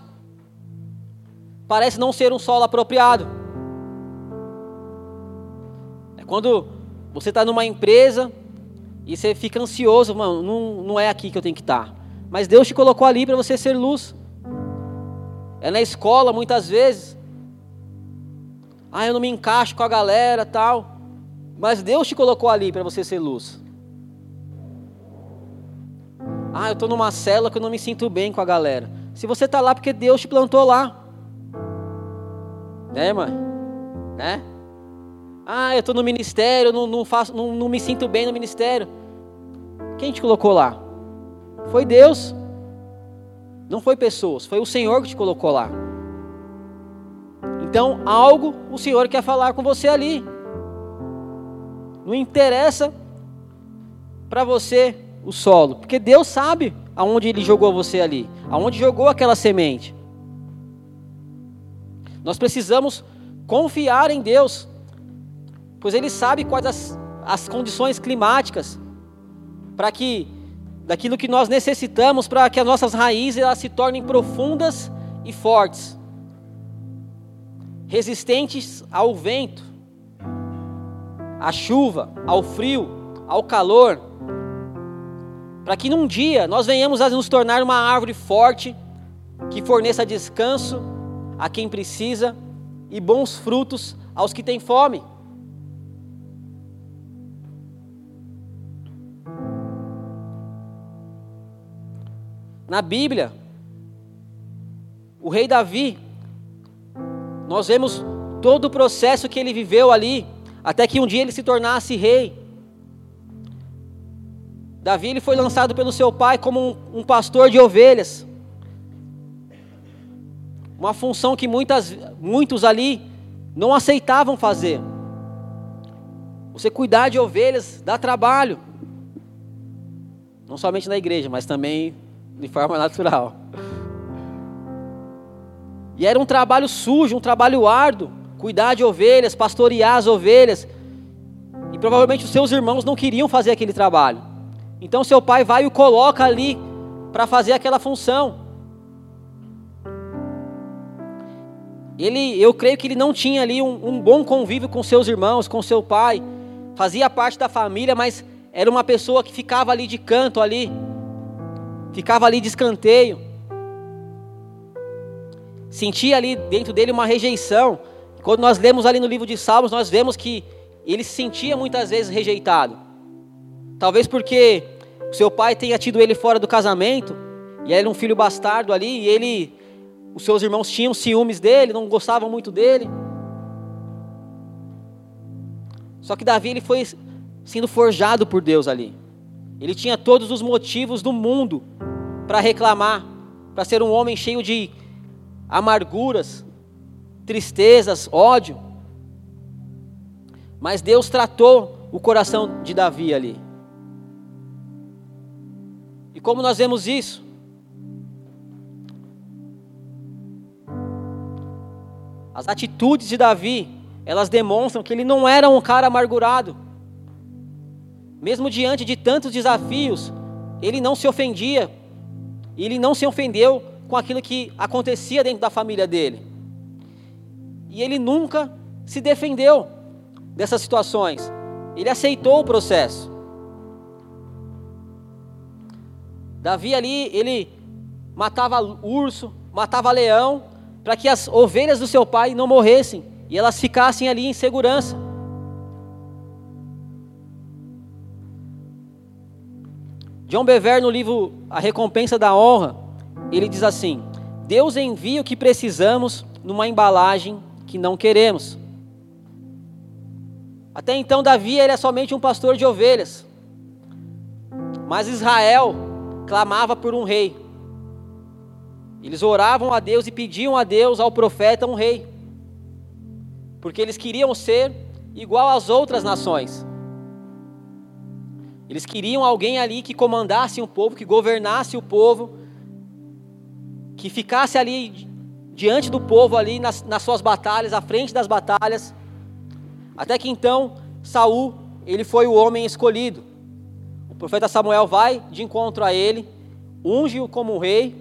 parece não ser um solo apropriado. É quando você está numa empresa e você fica ansioso, mano, não, não é aqui que eu tenho que estar. Tá. Mas Deus te colocou ali para você ser luz. É na escola, muitas vezes. Ah, eu não me encaixo com a galera tal. Mas Deus te colocou ali para você ser luz. Ah, eu estou numa célula que eu não me sinto bem com a galera. Se você está lá porque Deus te plantou lá. Né, mãe? Né? Ah, eu estou no ministério, não, não, faço, não, não me sinto bem no ministério. Quem te colocou lá? Foi Deus. Não foi pessoas, foi o Senhor que te colocou lá. Então, algo o Senhor quer falar com você ali. Não interessa para você o solo, porque Deus sabe aonde ele jogou você ali, aonde jogou aquela semente. Nós precisamos confiar em Deus, pois Ele sabe quais as, as condições climáticas para que daquilo que nós necessitamos para que as nossas raízes elas se tornem profundas e fortes, resistentes ao vento, à chuva, ao frio, ao calor, para que num dia nós venhamos a nos tornar uma árvore forte que forneça descanso a quem precisa e bons frutos aos que têm fome. Na Bíblia, o rei Davi, nós vemos todo o processo que ele viveu ali, até que um dia ele se tornasse rei. Davi ele foi lançado pelo seu pai como um, um pastor de ovelhas. Uma função que muitas, muitos ali não aceitavam fazer. Você cuidar de ovelhas dá trabalho. Não somente na igreja, mas também de forma natural. E era um trabalho sujo, um trabalho árduo, cuidar de ovelhas, pastorear as ovelhas. E provavelmente os seus irmãos não queriam fazer aquele trabalho. Então seu pai vai e o coloca ali para fazer aquela função. Ele, eu creio que ele não tinha ali um, um bom convívio com seus irmãos, com seu pai. Fazia parte da família, mas era uma pessoa que ficava ali de canto ali ficava ali de escanteio. Sentia ali dentro dele uma rejeição. Quando nós lemos ali no livro de Salmos, nós vemos que ele se sentia muitas vezes rejeitado. Talvez porque seu pai tenha tido ele fora do casamento, e ele era um filho bastardo ali, e ele, os seus irmãos tinham ciúmes dele, não gostavam muito dele. Só que Davi ele foi sendo forjado por Deus ali. Ele tinha todos os motivos do mundo para reclamar, para ser um homem cheio de amarguras, tristezas, ódio. Mas Deus tratou o coração de Davi ali. E como nós vemos isso? As atitudes de Davi, elas demonstram que ele não era um cara amargurado. Mesmo diante de tantos desafios, ele não se ofendia. Ele não se ofendeu com aquilo que acontecia dentro da família dele. E ele nunca se defendeu dessas situações. Ele aceitou o processo. Davi ali, ele matava urso, matava leão, para que as ovelhas do seu pai não morressem e elas ficassem ali em segurança. John Bever, no livro A Recompensa da Honra, ele diz assim: Deus envia o que precisamos numa embalagem que não queremos. Até então, Davi é somente um pastor de ovelhas. Mas Israel clamava por um rei. Eles oravam a Deus e pediam a Deus, ao profeta, um rei. Porque eles queriam ser igual às outras nações. Eles queriam alguém ali que comandasse o povo, que governasse o povo, que ficasse ali diante do povo ali nas, nas suas batalhas, à frente das batalhas. Até que então Saul, ele foi o homem escolhido. Profeta Samuel vai de encontro a ele, unge-o como rei.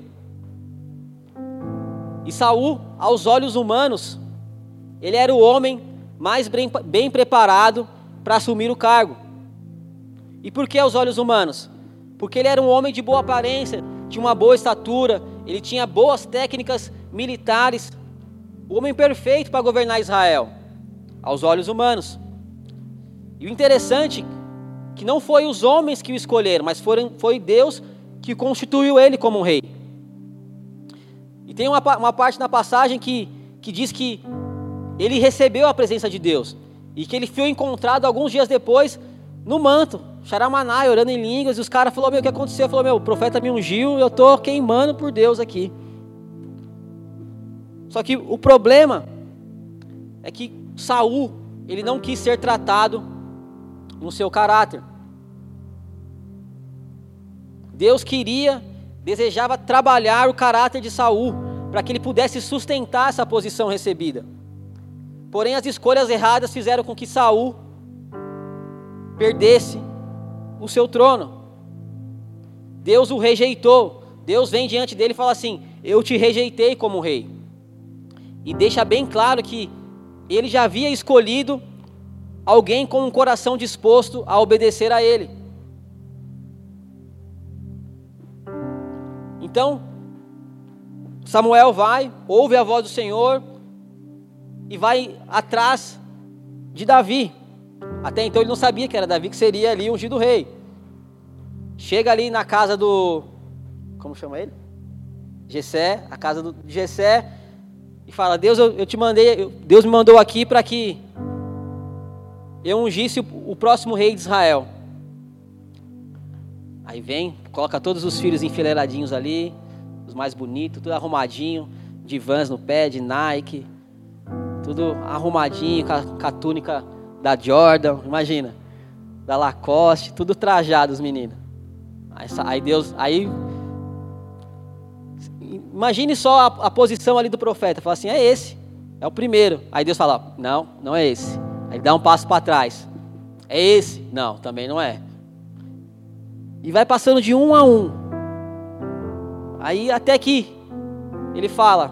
E Saul, aos olhos humanos, ele era o homem mais bem, bem preparado para assumir o cargo. E por que aos olhos humanos? Porque ele era um homem de boa aparência, tinha uma boa estatura, ele tinha boas técnicas militares, o homem perfeito para governar Israel, aos olhos humanos. E o interessante que não foi os homens que o escolheram, mas foram, foi Deus que constituiu ele como um rei. E tem uma, uma parte na passagem que, que diz que ele recebeu a presença de Deus e que ele foi encontrado alguns dias depois no manto, Xaramanai, orando em línguas, e os caras falaram, meu, o que aconteceu? Falou, meu, o profeta me ungiu, eu estou queimando por Deus aqui. Só que o problema é que Saul, ele não quis ser tratado no seu caráter. Deus queria, desejava trabalhar o caráter de Saul para que ele pudesse sustentar essa posição recebida. Porém, as escolhas erradas fizeram com que Saul perdesse o seu trono. Deus o rejeitou. Deus vem diante dele e fala assim: Eu te rejeitei como rei. E deixa bem claro que ele já havia escolhido alguém com um coração disposto a obedecer a ele. Então, Samuel vai, ouve a voz do Senhor e vai atrás de Davi. Até então ele não sabia que era Davi que seria ali ungido rei. Chega ali na casa do. Como chama ele? Gessé, a casa do Gessé, e fala: Deus, eu, eu te mandei, Deus me mandou aqui para que eu ungisse o, próximo rei de Israel. Aí vem, coloca todos os filhos enfileiradinhos ali, os mais bonitos, tudo arrumadinho, de vans no pé, de Nike, tudo arrumadinho, com a, com a túnica da Jordan, imagina, da Lacoste, tudo trajado os meninos. Aí, aí Deus, aí imagine só a, a, posição ali do profeta, fala assim, é esse, é o primeiro. Aí Deus fala, não, não é esse. Aí dá um passo para trás. É esse? Não, também não é. E vai passando de um a um. Aí até que ele fala: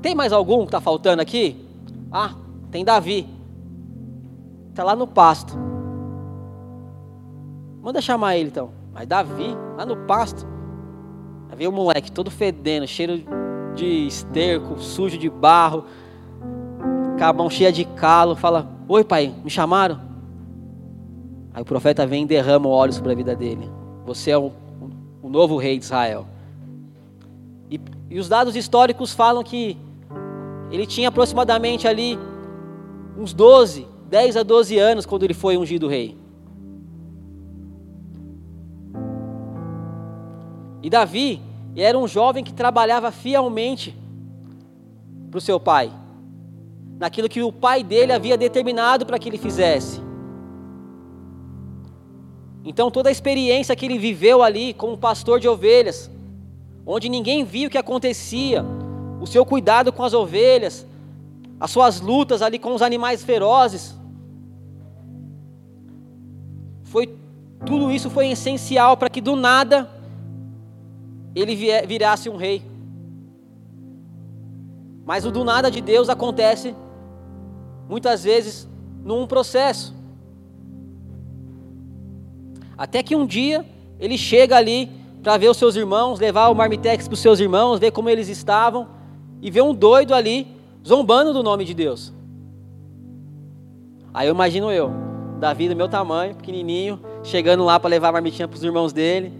Tem mais algum que está faltando aqui? Ah, tem Davi. Está lá no pasto. Manda chamar ele então. Mas Davi, lá no pasto. Aí vem o moleque todo fedendo, cheiro de esterco, sujo de barro, com a mão cheia de calo. Fala: Oi, pai, me chamaram? Aí o profeta vem e derrama óleo sobre a vida dele. Você é o, o novo rei de Israel. E, e os dados históricos falam que ele tinha aproximadamente ali uns 12, 10 a 12 anos quando ele foi ungido rei. E Davi era um jovem que trabalhava fielmente para o seu pai, naquilo que o pai dele havia determinado para que ele fizesse. Então toda a experiência que ele viveu ali como pastor de ovelhas, onde ninguém via o que acontecia, o seu cuidado com as ovelhas, as suas lutas ali com os animais ferozes, foi tudo isso foi essencial para que do nada ele virasse um rei. Mas o do nada de Deus acontece muitas vezes num processo. Até que um dia ele chega ali para ver os seus irmãos, levar o marmitex para os seus irmãos, ver como eles estavam, e vê um doido ali zombando do nome de Deus. Aí eu imagino eu, Davi do meu tamanho, pequenininho, chegando lá para levar a marmitinha para os irmãos dele.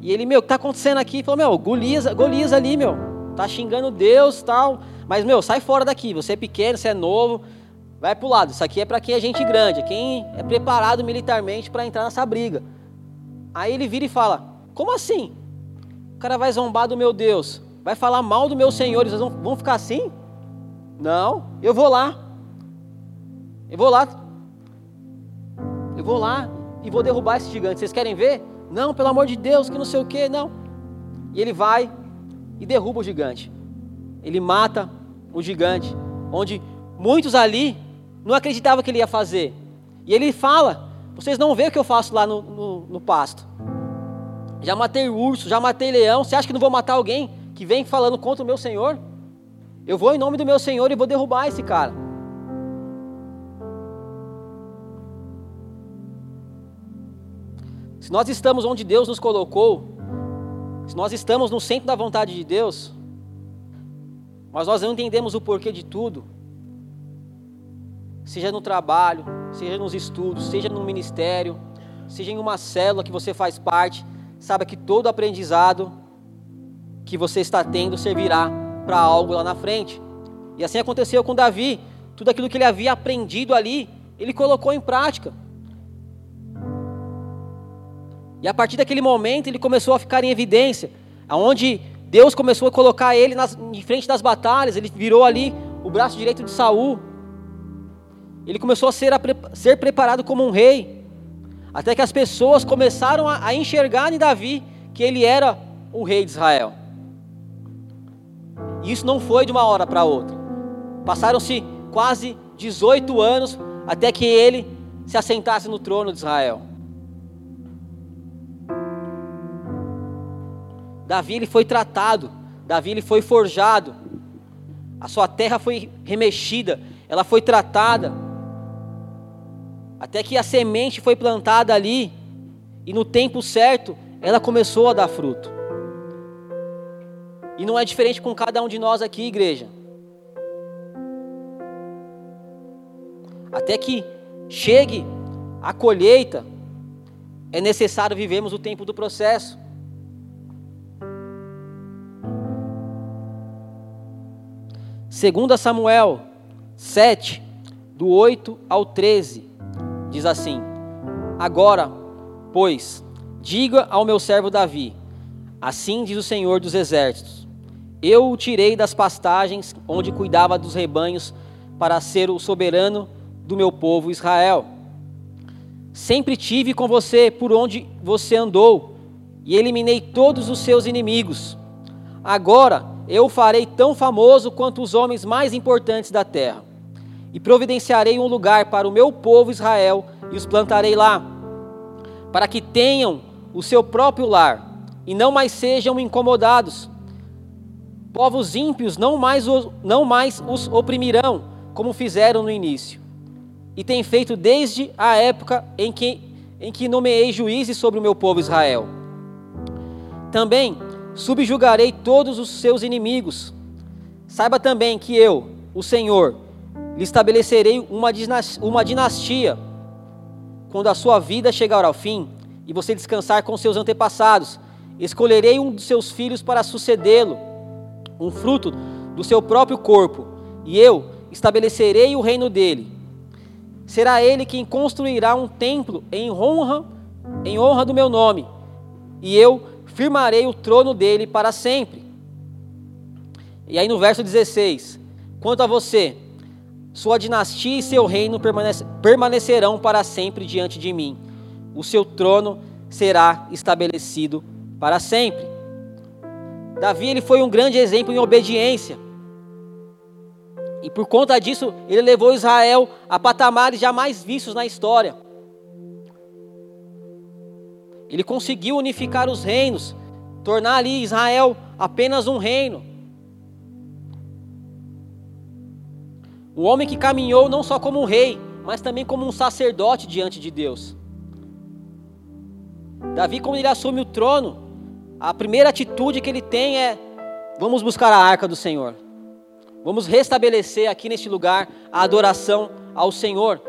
E ele, meu, o que está acontecendo aqui? Ele falou, meu, Golias, Golias ali, meu, tá xingando Deus tal. Mas, meu, sai fora daqui, você é pequeno, você é novo, Vai para o lado. Isso aqui é para quem é gente grande, quem é preparado militarmente para entrar nessa briga. Aí ele vira e fala: Como assim? O cara vai zombar do meu Deus, vai falar mal do meu Senhor, eles vão ficar assim? Não, eu vou lá. Eu vou lá. Eu vou lá e vou derrubar esse gigante. Vocês querem ver? Não, pelo amor de Deus, que não sei o que, não. E ele vai e derruba o gigante. Ele mata o gigante, onde muitos ali não acreditava que ele ia fazer. E ele fala: Vocês não veem o que eu faço lá no, no, no pasto. Já matei urso, já matei leão. Você acha que não vou matar alguém que vem falando contra o meu Senhor? Eu vou em nome do meu Senhor e vou derrubar esse cara. Se nós estamos onde Deus nos colocou, se nós estamos no centro da vontade de Deus, mas nós não entendemos o porquê de tudo, seja no trabalho, seja nos estudos, seja no ministério, seja em uma célula que você faz parte, saiba que todo aprendizado que você está tendo servirá para algo lá na frente. E assim aconteceu com Davi. Tudo aquilo que ele havia aprendido ali, ele colocou em prática. E a partir daquele momento ele começou a ficar em evidência, aonde Deus começou a colocar ele nas, em frente das batalhas, ele virou ali o braço direito de Saul. Ele começou a ser, a ser preparado como um rei. Até que as pessoas começaram a, a enxergar em Davi que ele era o rei de Israel. E isso não foi de uma hora para outra. Passaram-se quase 18 anos até que ele se assentasse no trono de Israel. Davi ele foi tratado, Davi ele foi forjado. A sua terra foi remexida, ela foi tratada. Até que a semente foi plantada ali e no tempo certo ela começou a dar fruto. E não é diferente com cada um de nós aqui, igreja. Até que chegue a colheita, é necessário vivermos o tempo do processo. Segunda Samuel 7, do 8 ao 13 diz assim: Agora, pois, diga ao meu servo Davi: Assim diz o Senhor dos Exércitos: Eu o tirei das pastagens onde cuidava dos rebanhos para ser o soberano do meu povo Israel. Sempre tive com você por onde você andou e eliminei todos os seus inimigos. Agora eu o farei tão famoso quanto os homens mais importantes da terra e providenciarei um lugar para o meu povo Israel e os plantarei lá, para que tenham o seu próprio lar e não mais sejam incomodados. Povos ímpios não mais os, não mais os oprimirão, como fizeram no início. E tem feito desde a época em que, em que nomeei juízes sobre o meu povo Israel. Também subjugarei todos os seus inimigos. Saiba também que eu, o Senhor, lhe estabelecerei uma dinastia. Quando a sua vida chegar ao fim e você descansar com seus antepassados, escolherei um dos seus filhos para sucedê-lo, um fruto do seu próprio corpo, e eu estabelecerei o reino dele. Será ele quem construirá um templo em honra, em honra do meu nome, e eu firmarei o trono dele para sempre. E aí no verso 16: Quanto a você, sua dinastia e seu reino permanecerão para sempre diante de mim. o seu trono será estabelecido para sempre. Davi ele foi um grande exemplo em obediência. E por conta disso, ele levou Israel a patamares jamais vistos na história. Ele conseguiu unificar os reinos, tornar ali Israel apenas um reino. Um homem que caminhou não só como um rei, mas também como um sacerdote diante de Deus. Davi, quando ele assume o trono, a primeira atitude que ele tem é: vamos buscar a arca do Senhor. Vamos restabelecer aqui neste lugar a adoração ao Senhor.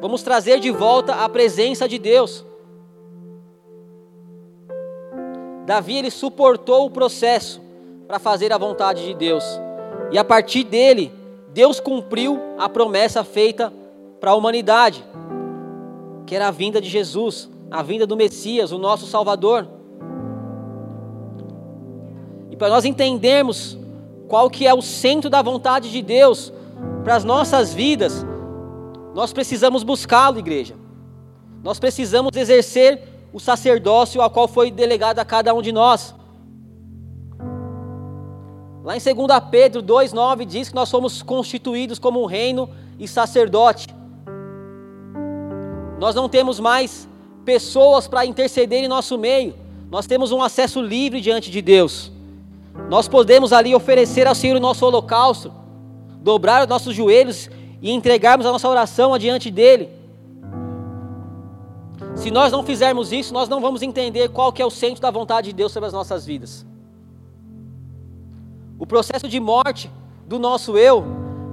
Vamos trazer de volta a presença de Deus. Davi ele suportou o processo para fazer a vontade de Deus. E a partir dele, Deus cumpriu a promessa feita para a humanidade, que era a vinda de Jesus, a vinda do Messias, o nosso Salvador. E para nós entendermos qual que é o centro da vontade de Deus para as nossas vidas, nós precisamos buscá-lo, igreja. Nós precisamos exercer o sacerdócio ao qual foi delegado a cada um de nós. Lá em 2 Pedro 2,9 diz que nós somos constituídos como reino e sacerdote. Nós não temos mais pessoas para interceder em nosso meio, nós temos um acesso livre diante de Deus. Nós podemos ali oferecer ao Senhor o nosso holocausto, dobrar os nossos joelhos e entregarmos a nossa oração adiante dEle. Se nós não fizermos isso, nós não vamos entender qual que é o centro da vontade de Deus sobre as nossas vidas. O processo de morte do nosso eu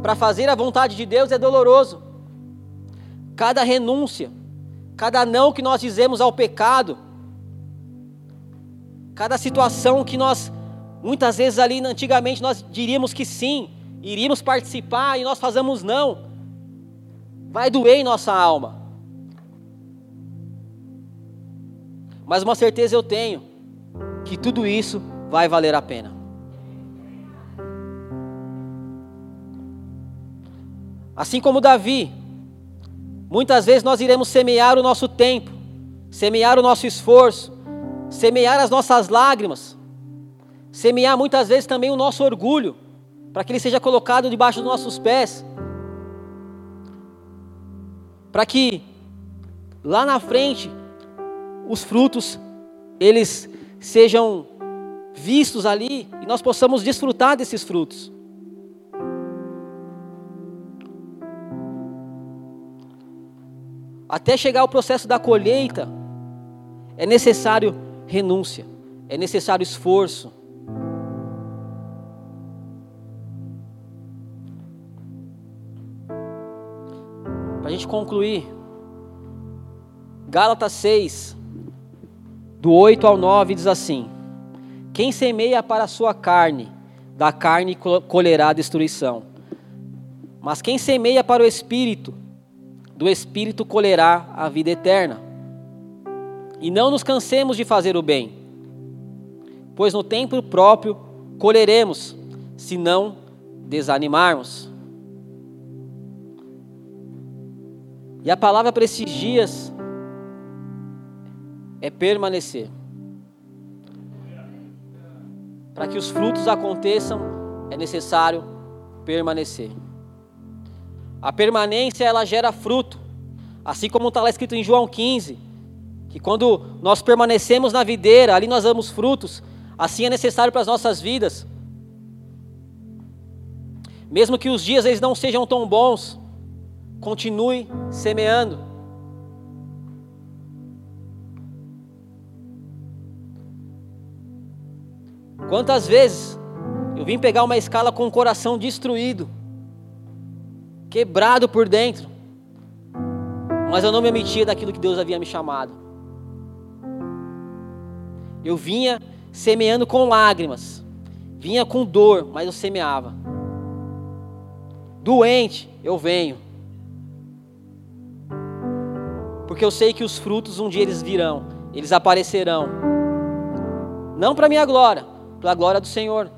para fazer a vontade de Deus é doloroso. Cada renúncia, cada não que nós dizemos ao pecado, cada situação que nós muitas vezes ali antigamente nós diríamos que sim, iríamos participar e nós fazemos não, vai doer em nossa alma. Mas uma certeza eu tenho, que tudo isso vai valer a pena. Assim como Davi, muitas vezes nós iremos semear o nosso tempo, semear o nosso esforço, semear as nossas lágrimas, semear muitas vezes também o nosso orgulho, para que ele seja colocado debaixo dos nossos pés, para que lá na frente os frutos eles sejam vistos ali e nós possamos desfrutar desses frutos. Até chegar ao processo da colheita, é necessário renúncia, é necessário esforço. Para a gente concluir, Gálatas 6, do 8 ao 9 diz assim: Quem semeia para a sua carne, da carne colherá destruição. Mas quem semeia para o espírito, do espírito colherá a vida eterna. E não nos cansemos de fazer o bem, pois no tempo próprio colheremos, se não desanimarmos. E a palavra para esses dias é permanecer. Para que os frutos aconteçam, é necessário permanecer. A permanência ela gera fruto, assim como está lá escrito em João 15, que quando nós permanecemos na videira, ali nós damos frutos, assim é necessário para as nossas vidas. Mesmo que os dias eles não sejam tão bons, continue semeando. Quantas vezes eu vim pegar uma escala com o coração destruído, quebrado por dentro, mas eu não me omitia daquilo que Deus havia me chamado. Eu vinha semeando com lágrimas, vinha com dor, mas eu semeava. Doente, eu venho. Porque eu sei que os frutos um dia eles virão, eles aparecerão. Não para minha glória, para a glória do Senhor.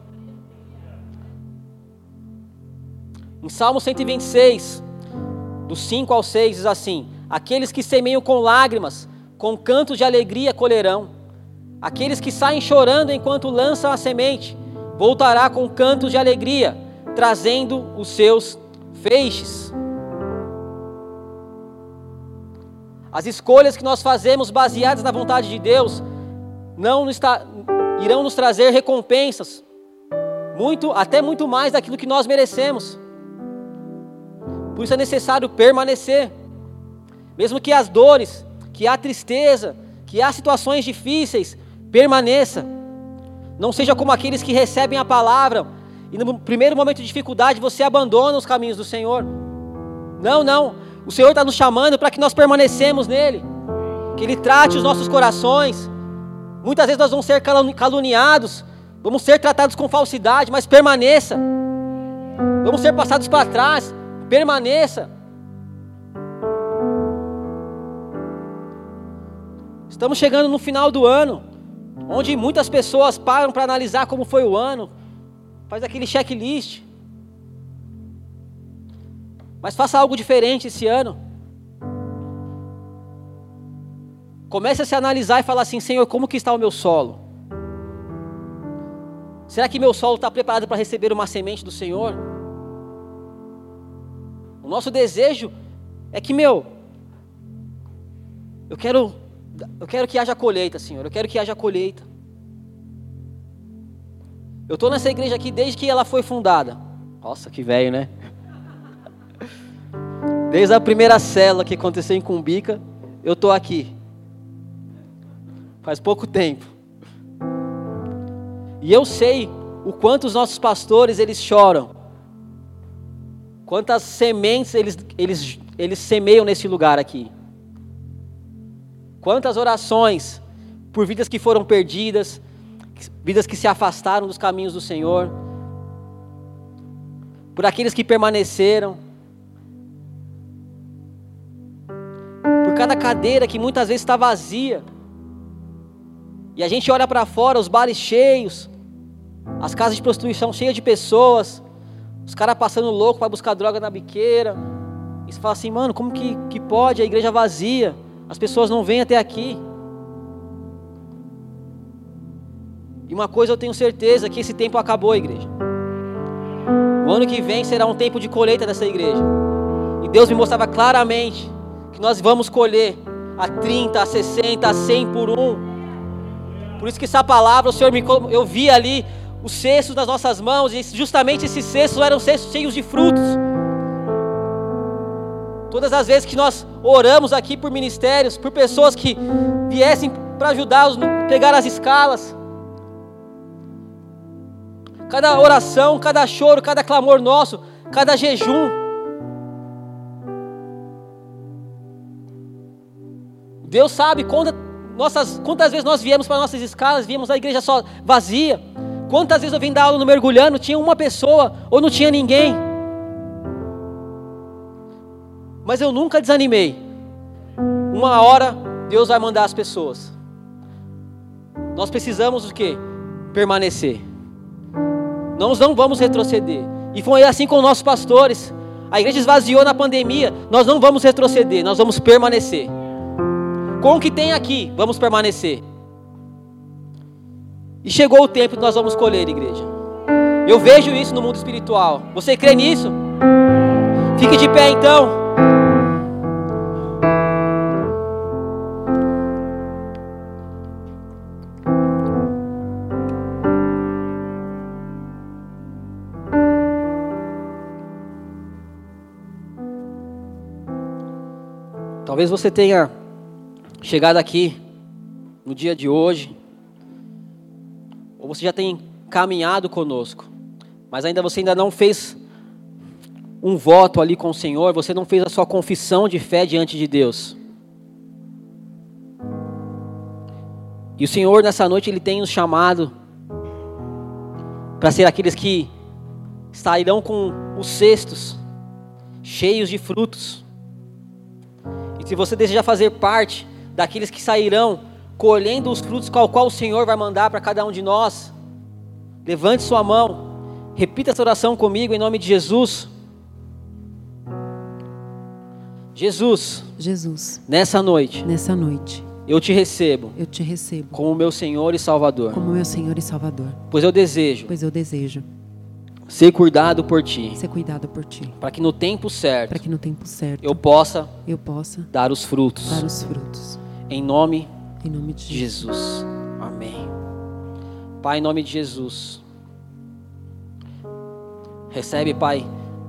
Em Salmo 126, do 5 ao 6, diz assim: Aqueles que semeiam com lágrimas com cantos de alegria colherão. Aqueles que saem chorando enquanto lançam a semente, voltará com cantos de alegria, trazendo os seus feixes. As escolhas que nós fazemos baseadas na vontade de Deus não está, irão nos trazer recompensas, muito, até muito mais daquilo que nós merecemos. Por isso é necessário permanecer, mesmo que as dores, que a tristeza, que há situações difíceis, permaneça. Não seja como aqueles que recebem a palavra e no primeiro momento de dificuldade você abandona os caminhos do Senhor. Não, não. O Senhor está nos chamando para que nós permanecemos nele, que Ele trate os nossos corações. Muitas vezes nós vamos ser caluniados, vamos ser tratados com falsidade, mas permaneça. Vamos ser passados para trás, permaneça. Estamos chegando no final do ano, onde muitas pessoas param para analisar como foi o ano, faz aquele checklist. Mas faça algo diferente esse ano. Comece a se analisar e falar assim: Senhor, como que está o meu solo? Será que meu solo está preparado para receber uma semente do Senhor? O nosso desejo é que, meu, eu quero, eu quero que haja colheita, Senhor. Eu quero que haja colheita. Eu estou nessa igreja aqui desde que ela foi fundada. Nossa, que velho, né? Desde a primeira cela que aconteceu em Cumbica, eu estou aqui. Faz pouco tempo. E eu sei o quanto os nossos pastores eles choram. Quantas sementes eles, eles, eles semeiam nesse lugar aqui. Quantas orações por vidas que foram perdidas, vidas que se afastaram dos caminhos do Senhor, por aqueles que permaneceram. por cada cadeira que muitas vezes está vazia. E a gente olha para fora, os bares cheios, as casas de prostituição cheias de pessoas, os caras passando louco para buscar droga na biqueira. E você fala assim, mano, como que, que pode a igreja vazia? As pessoas não vêm até aqui. E uma coisa eu tenho certeza que esse tempo acabou, igreja. O ano que vem será um tempo de colheita dessa igreja. E Deus me mostrava claramente que nós vamos colher a 30, a 60, a 100 por um. Por isso que essa palavra, o Senhor me eu vi ali os cestos nas nossas mãos, e justamente esses cestos eram cestos cheios de frutos. Todas as vezes que nós oramos aqui por ministérios, por pessoas que viessem para ajudá-los a pegar as escalas, cada oração, cada choro, cada clamor nosso, cada jejum, Deus sabe quantas, nossas, quantas vezes nós viemos para nossas escalas, viemos a igreja só vazia. Quantas vezes eu vim dar aula no mergulhando, tinha uma pessoa ou não tinha ninguém. Mas eu nunca desanimei. Uma hora Deus vai mandar as pessoas. Nós precisamos o quê? Permanecer. Nós não vamos retroceder. E foi assim com nossos pastores. A igreja esvaziou na pandemia. Nós não vamos retroceder, nós vamos permanecer. Com o que tem aqui, vamos permanecer. E chegou o tempo que nós vamos colher, igreja. Eu vejo isso no mundo espiritual. Você crê nisso? Fique de pé então. Talvez você tenha chegado aqui no dia de hoje, ou você já tem caminhado conosco, mas ainda você ainda não fez um voto ali com o Senhor, você não fez a sua confissão de fé diante de Deus. E o Senhor nessa noite ele tem nos chamado para ser aqueles que sairão com os cestos cheios de frutos. E se você deseja fazer parte daqueles que sairão colhendo os frutos qual qual o Senhor vai mandar para cada um de nós. Levante sua mão, repita essa oração comigo em nome de Jesus. Jesus. Jesus. Nessa noite. Nessa noite. Eu te recebo eu te recebo como meu Senhor e Salvador, como meu Senhor e Salvador, pois eu desejo pois eu desejo ser cuidado por ti, ser cuidado por ti, para que no tempo certo para que no tempo certo eu possa eu possa dar os frutos. dar os frutos. Em nome Em nome de Jesus. Jesus. Amém. Pai, em nome de Jesus. Recebe, Pai,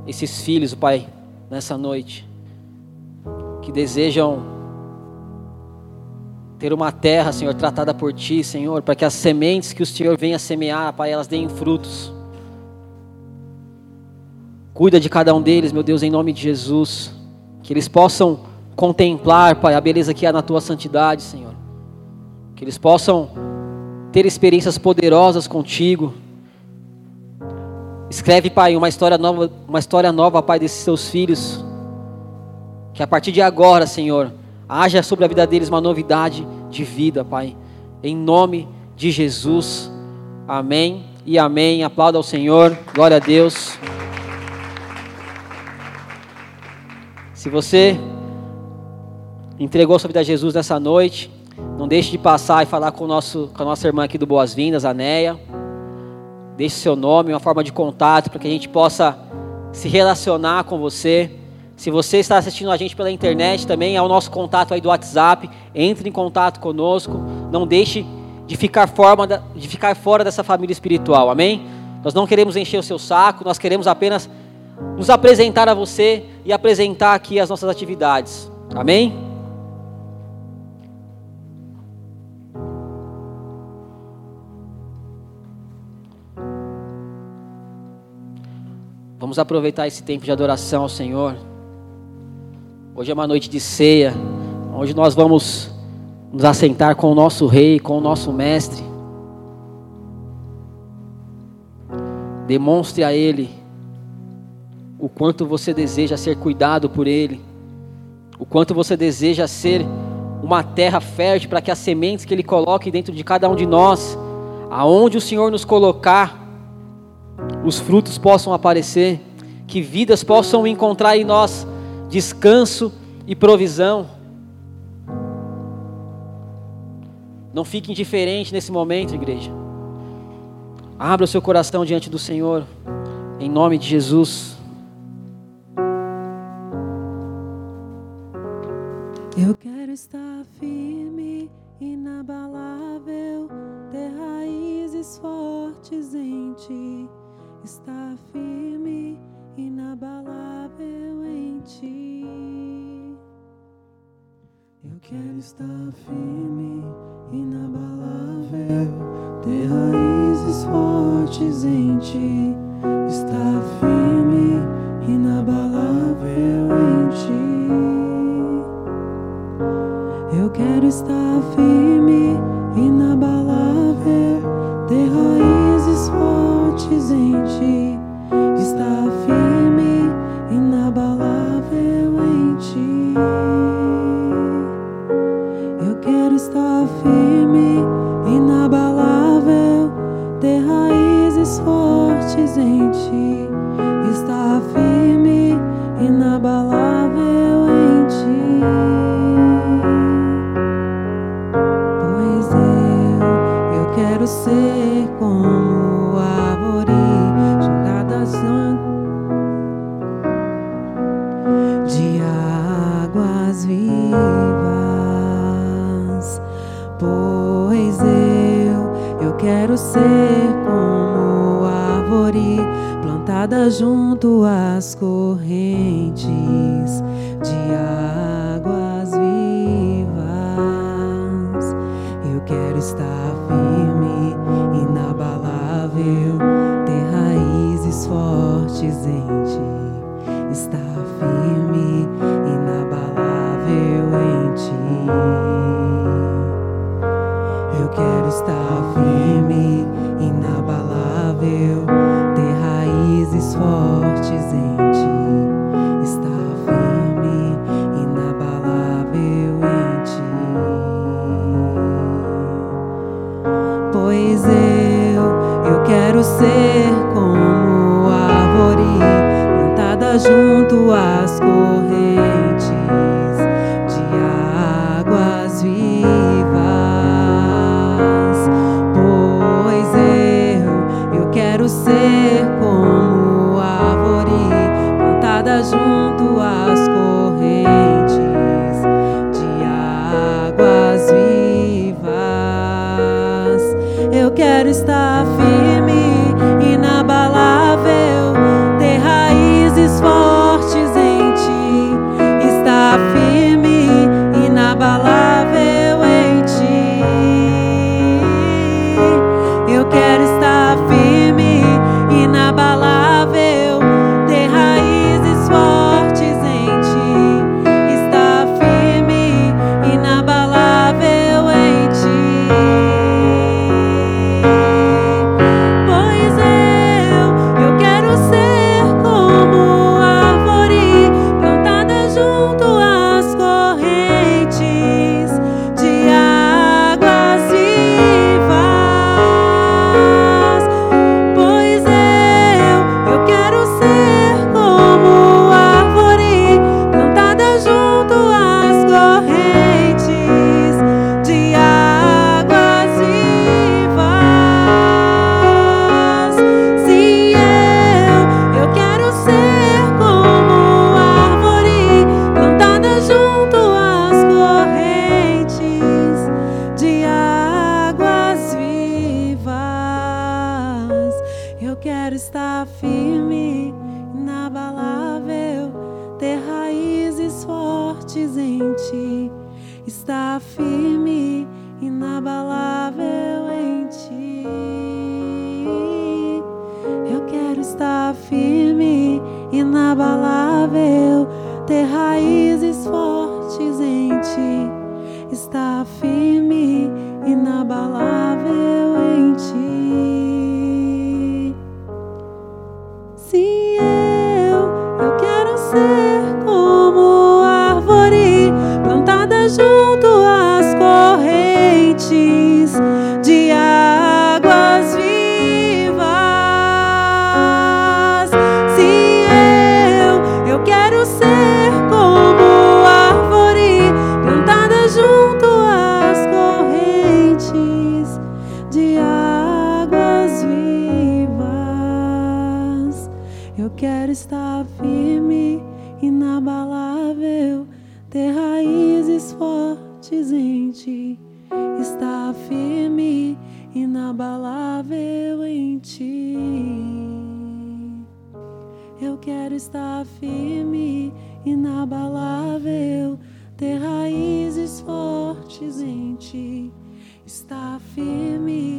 esses filhos, Pai, nessa noite, que desejam ter uma terra, Senhor, tratada por Ti, Senhor, para que as sementes que o Senhor venha semear, Pai, elas deem frutos. Cuida de cada um deles, meu Deus, em nome de Jesus. Que eles possam contemplar, Pai, a beleza que há na Tua santidade, Senhor. Que eles possam ter experiências poderosas contigo. Escreve, Pai, uma história nova, uma história nova, Pai, desses seus filhos. Que a partir de agora, Senhor, haja sobre a vida deles uma novidade de vida, Pai. Em nome de Jesus. Amém e amém. Aplauda ao Senhor. Glória a Deus. Se você entregou sua vida a Jesus nessa noite, não deixe de passar e falar com, nosso, com a nossa irmã aqui do Boas-Vindas, a Neia. Deixe seu nome, uma forma de contato, para que a gente possa se relacionar com você. Se você está assistindo a gente pela internet também, é o nosso contato aí do WhatsApp. Entre em contato conosco. Não deixe de ficar, forma de ficar fora dessa família espiritual, amém? Nós não queremos encher o seu saco, nós queremos apenas nos apresentar a você e apresentar aqui as nossas atividades, amém? Vamos aproveitar esse tempo de adoração ao Senhor. Hoje é uma noite de ceia, onde nós vamos nos assentar com o nosso Rei, com o nosso Mestre. Demonstre a Ele o quanto você deseja ser cuidado por Ele, o quanto você deseja ser uma terra fértil para que as sementes que Ele coloque dentro de cada um de nós, aonde o Senhor nos colocar, os frutos possam aparecer, que vidas possam encontrar em nós descanso e provisão. Não fique indiferente nesse momento, igreja. Abra o seu coração diante do Senhor, em nome de Jesus. Eu quero estar Estar firme, inabalável em ti. Eu quero estar firme, inabalável, ter raízes fortes em ti. Estar firme, inabalável em ti. Eu quero estar firme, inabalável, ser como árvore plantada junto às correntes de águas inabalável em ti. Eu quero estar firme, inabalável, ter raízes fortes Estar firme, inabalável, ter raízes fortes em ti. Estar firme,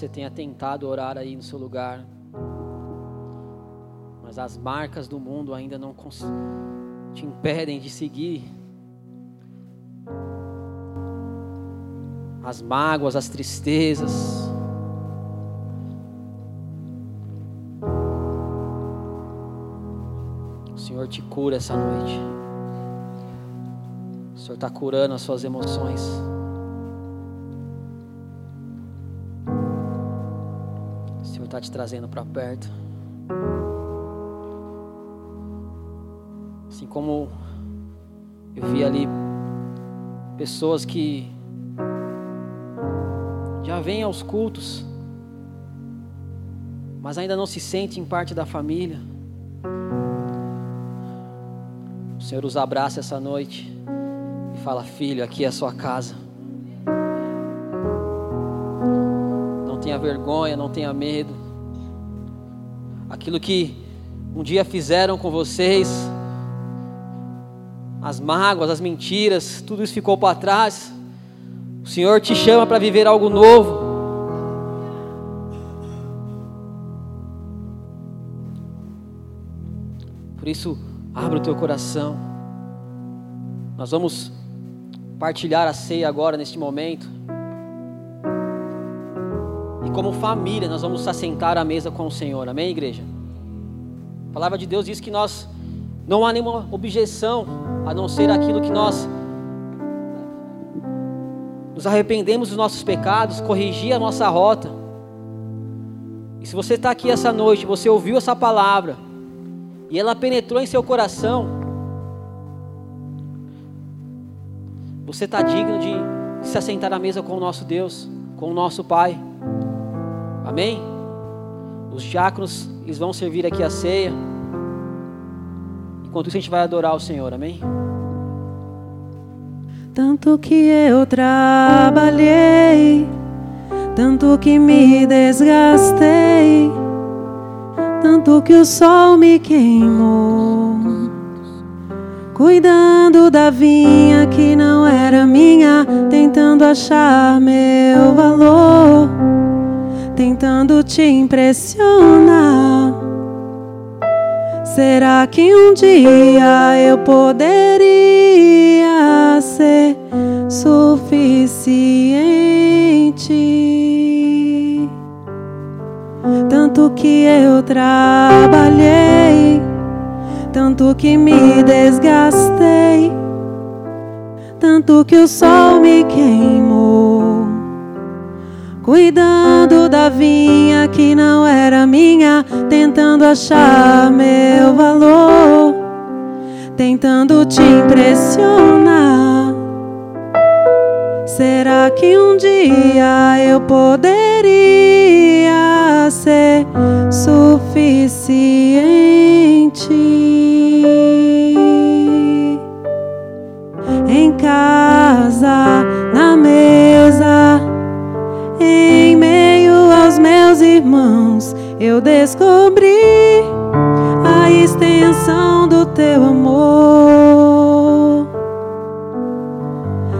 você tenha tentado orar aí no seu lugar, mas as marcas do mundo ainda não te impedem de seguir. As mágoas, as tristezas. O Senhor te cura essa noite. O Senhor está curando as suas emoções. Está te trazendo para perto. Assim como eu vi ali pessoas que já vêm aos cultos, mas ainda não se sentem parte da família. O Senhor os abraça essa noite e fala: Filho, aqui é a sua casa. Não tenha vergonha, não tenha medo. Aquilo que um dia fizeram com vocês, as mágoas, as mentiras, tudo isso ficou para trás. O Senhor te chama para viver algo novo. Por isso, abra o teu coração. Nós vamos partilhar a ceia agora, neste momento. Como família, nós vamos assentar à mesa com o Senhor. Amém, igreja? A palavra de Deus diz que nós não há nenhuma objeção a não ser aquilo que nós nos arrependemos dos nossos pecados, corrigir a nossa rota. E se você está aqui essa noite, você ouviu essa palavra e ela penetrou em seu coração, você está digno de se assentar à mesa com o nosso Deus, com o nosso Pai. Amém? Os diáconos, eles vão servir aqui a ceia. Enquanto isso, a gente vai adorar o Senhor. Amém? Tanto que eu trabalhei, tanto que me desgastei, tanto que o sol me queimou, cuidando da vinha que não era minha, tentando achar meu valor, tentando te impressionar. Será que um dia eu poderia ser suficiente? Tanto que eu trabalhei, tanto que me desgastei, tanto que o sol me queimou cuidando da vinha que não era minha, tentando achar meu valor, tentando te impressionar. Será que um dia eu poderia ser suficiente? Em casa, irmãos, eu descobri a extensão do teu amor.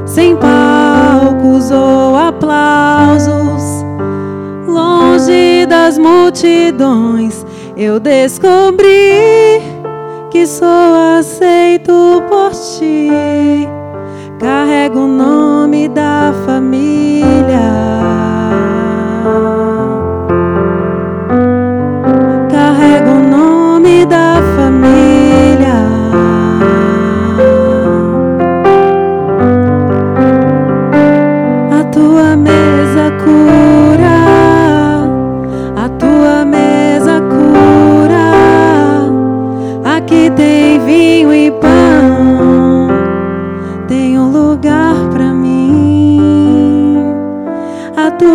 Sem palcos ou aplausos, longe das multidões, eu descobri que sou aceito por ti. Carrego o nome da família.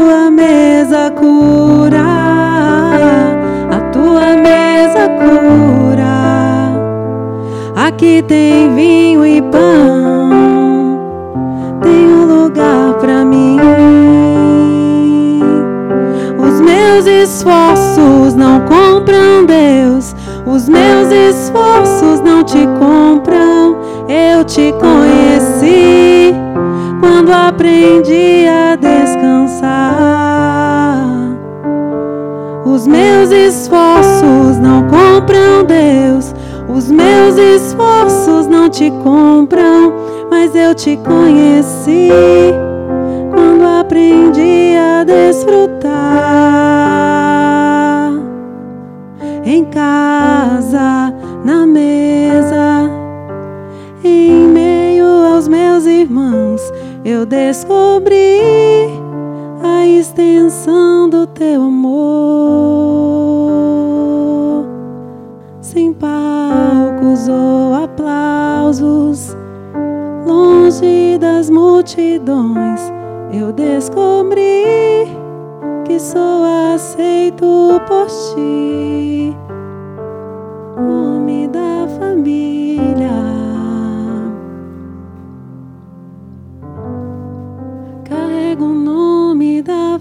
Tua mesa cura, a tua mesa cura. Aqui tem vinho e pão, tem um lugar para mim. Os meus esforços não compram Deus, os meus esforços não te compram. Eu te conheci quando aprendi a descansar. Os meus esforços não compram Deus, os meus esforços não te compram, mas eu te conheci quando aprendi a desfrutar. Em casa, na mesa, eu descobri a extensão do teu amor. Sem palcos ou aplausos, longe das multidões, eu descobri que sou aceito por ti.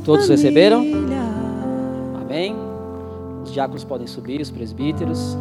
Todos receberam? Amém? Os diáconos podem subir, os presbíteros.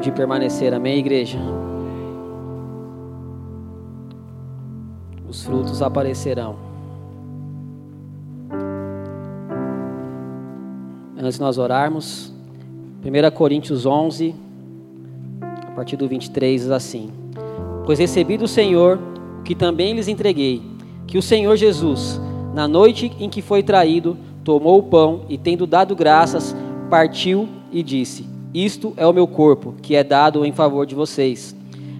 Tempo de permanecer, amém, igreja? Os frutos aparecerão. Antes de nós orarmos, 1 Coríntios 11, a partir do 23, diz assim: Pois recebi do Senhor o que também lhes entreguei, que o Senhor Jesus, na noite em que foi traído, tomou o pão e, tendo dado graças, partiu e disse: Isto é o meu corpo, que é dado em favor de vocês.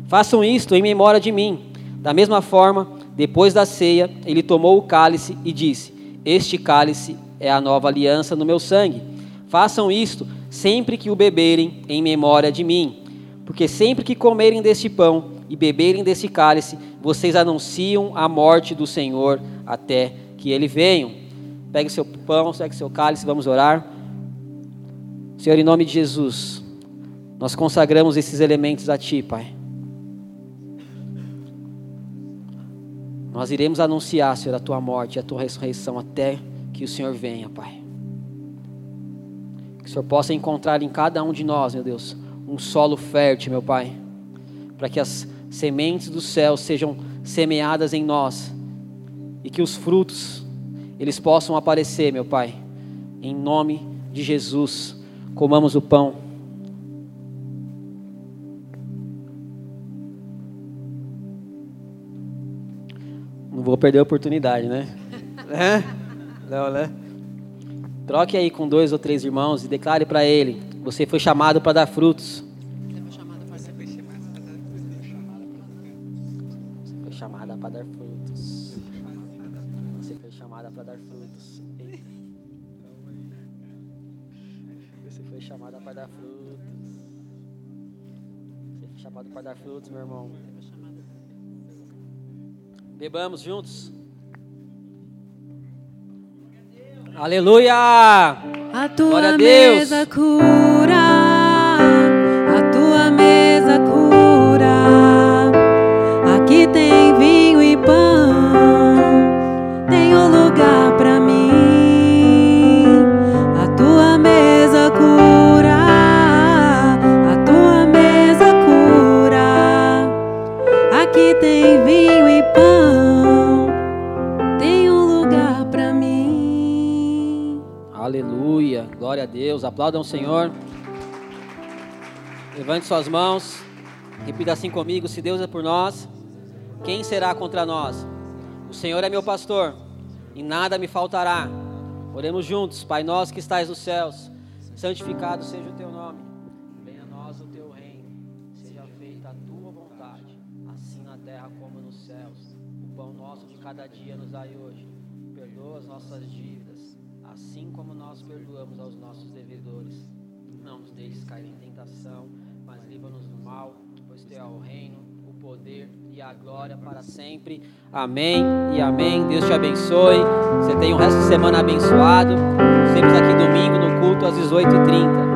Façam isto em memória de mim. Da mesma forma, depois da ceia, ele tomou o cálice e disse: Este cálice é a nova aliança no meu sangue. Façam isto sempre que o beberem em memória de mim. Porque sempre que comerem deste pão e beberem desse cálice, vocês anunciam a morte do Senhor até que ele venha. Pegue seu pão, pegue seu cálice, vamos orar. Senhor, em nome de Jesus, nós consagramos esses elementos a Ti, Pai. Nós iremos anunciar, Senhor, a Tua morte e a Tua ressurreição até que o Senhor venha, Pai. Que o Senhor possa encontrar em cada um de nós, meu Deus, um solo fértil, meu Pai, para que as sementes do céu sejam semeadas em nós e que os frutos eles possam aparecer, meu Pai, em nome de Jesus comamos o pão. Não vou perder a oportunidade, né? é? Não, né? Troque aí com dois ou três irmãos e declare para ele: você foi chamado para dar frutos. Dar frutos, meu irmão. Bebamos juntos. Aleluia! A tua Glória a Deus. mesa cura, a tua mesa cura. Aqui tem Deus. Aplaudam o Senhor. Levante suas mãos. Repita assim comigo: Se Deus é por nós, quem será contra nós? O Senhor é meu pastor e nada me faltará. Oremos juntos, Pai nosso que estais nos céus, santificado seja o teu nome. Venha a nós o teu reino. Seja feita a tua vontade, assim na terra como nos céus. O pão nosso de cada dia nos dai hoje. Perdoa as nossas dívidas assim como nós perdoamos aos nossos deixes cair em tentação, mas livra-nos do mal, pois teu é o reino, o poder e a glória para sempre. Amém e amém. Deus te abençoe. Você tem um resto de semana abençoado. Vemos aqui domingo no culto às 18h30.